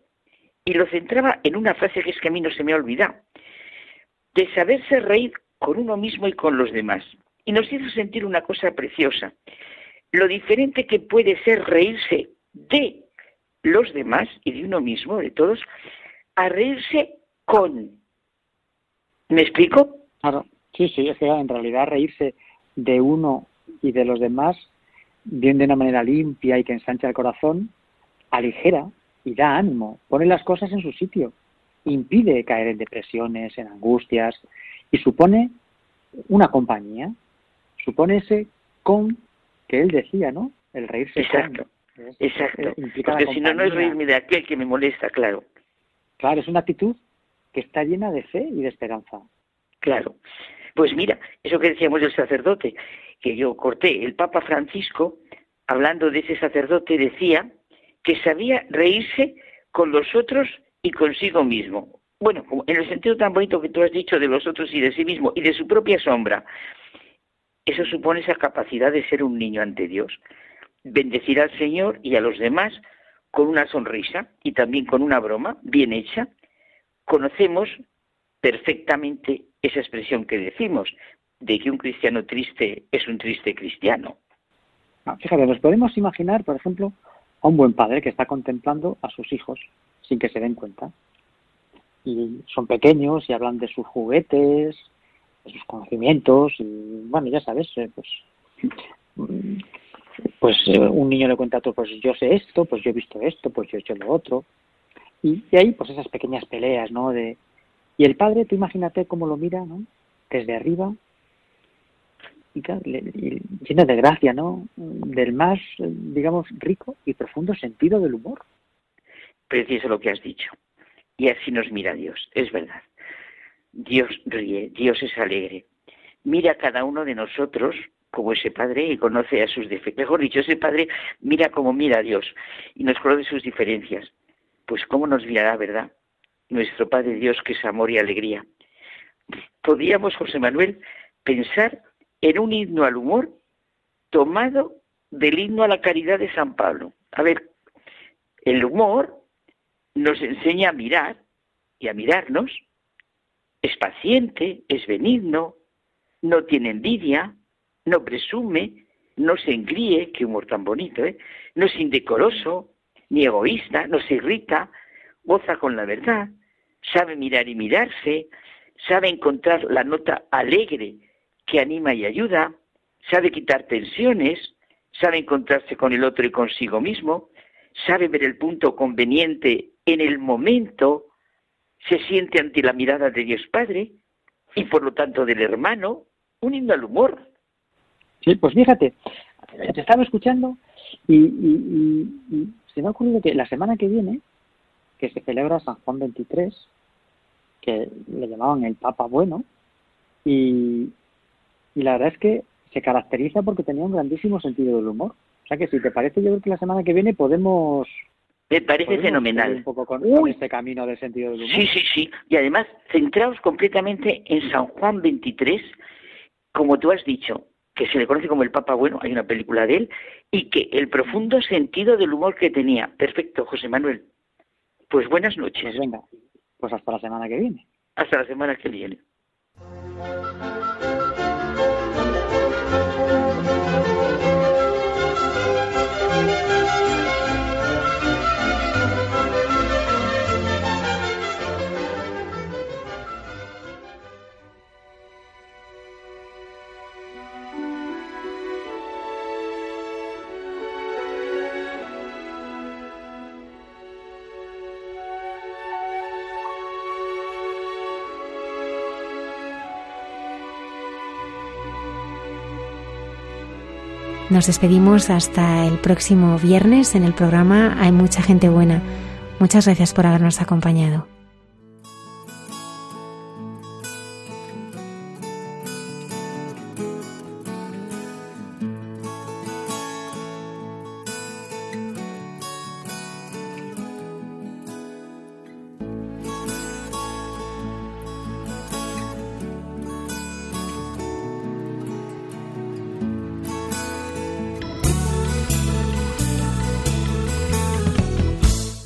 Y lo centraba en una frase que es que a mí no se me ha olvidado, de saberse reír con uno mismo y con los demás. Y nos hizo sentir una cosa preciosa, lo diferente que puede ser reírse de los demás y de uno mismo, de todos, a reírse con. ¿Me explico? Claro, sí, sí, es que en realidad reírse de uno y de los demás, bien de una manera limpia y que ensancha el corazón, aligera y da ánimo, pone las cosas en su sitio, impide caer en depresiones, en angustias y supone una compañía, supone ese con que él decía, ¿no? El reírse. Exacto, exacto. Porque si no, no es reírme de aquel que me molesta, claro. Claro, es una actitud que está llena de fe y de esperanza. Claro. Pues mira, eso que decíamos del sacerdote, que yo corté, el Papa Francisco, hablando de ese sacerdote, decía que sabía reírse con los otros y consigo mismo. Bueno, en el sentido tan bonito que tú has dicho de los otros y de sí mismo y de su propia sombra. Eso supone esa capacidad de ser un niño ante Dios. Bendecir al Señor y a los demás con una sonrisa y también con una broma bien hecha. Conocemos perfectamente esa expresión que decimos, de que un cristiano triste es un triste cristiano. Ah, fíjate, nos podemos imaginar, por ejemplo, a un buen padre que está contemplando a sus hijos sin que se den cuenta. Y son pequeños y hablan de sus juguetes, de sus conocimientos, y bueno, ya sabes, eh, pues, mm, pues eh, un niño le cuenta a otro, pues yo sé esto, pues yo he visto esto, pues yo he hecho lo otro. Y, y ahí, pues esas pequeñas peleas, ¿no? De, y el padre, tú imagínate cómo lo mira, ¿no? Desde arriba, y, claro, lleno de gracia, ¿no? Del más, digamos, rico y profundo sentido del humor. Preciso lo que has dicho. Y así nos mira Dios, es verdad. Dios ríe, Dios es alegre. Mira a cada uno de nosotros como ese Padre y conoce a sus defectos. Mejor dicho, ese Padre mira como mira a Dios y nos conoce sus diferencias. Pues cómo nos mirará, ¿verdad? Nuestro Padre Dios que es amor y alegría. Podríamos, José Manuel, pensar en un himno al humor tomado del himno a la caridad de San Pablo. A ver, el humor nos enseña a mirar y a mirarnos, es paciente, es benigno, no tiene envidia, no presume, no se engríe, qué humor tan bonito, ¿eh? no es indecoroso, ni egoísta, no se irrita, goza con la verdad, sabe mirar y mirarse, sabe encontrar la nota alegre que anima y ayuda, sabe quitar tensiones, sabe encontrarse con el otro y consigo mismo, sabe ver el punto conveniente en el momento, se siente ante la mirada de Dios Padre y por lo tanto del hermano, un himno al humor. Pues fíjate, te estaba escuchando y, se me ha ocurrido que la semana que viene, que se celebra San Juan 23, que le llamaban el Papa Bueno, y, y la verdad es que se caracteriza porque tenía un grandísimo sentido del humor. O sea que si te parece, yo creo que la semana que viene podemos... Me parece fenomenal. Un poco con, este camino del sentido del humor. Sí, sí, sí. Y además, centraos completamente en San Juan 23, como tú has dicho, que se le conoce como el Papa Bueno, hay una película de él, y que el profundo sentido del humor que tenía. Perfecto, José Manuel. Pues buenas noches. Pues venga, pues hasta la semana que viene. Hasta la semana que viene. Nos despedimos hasta el próximo viernes en el programa Hay mucha gente buena. Muchas gracias por habernos acompañado.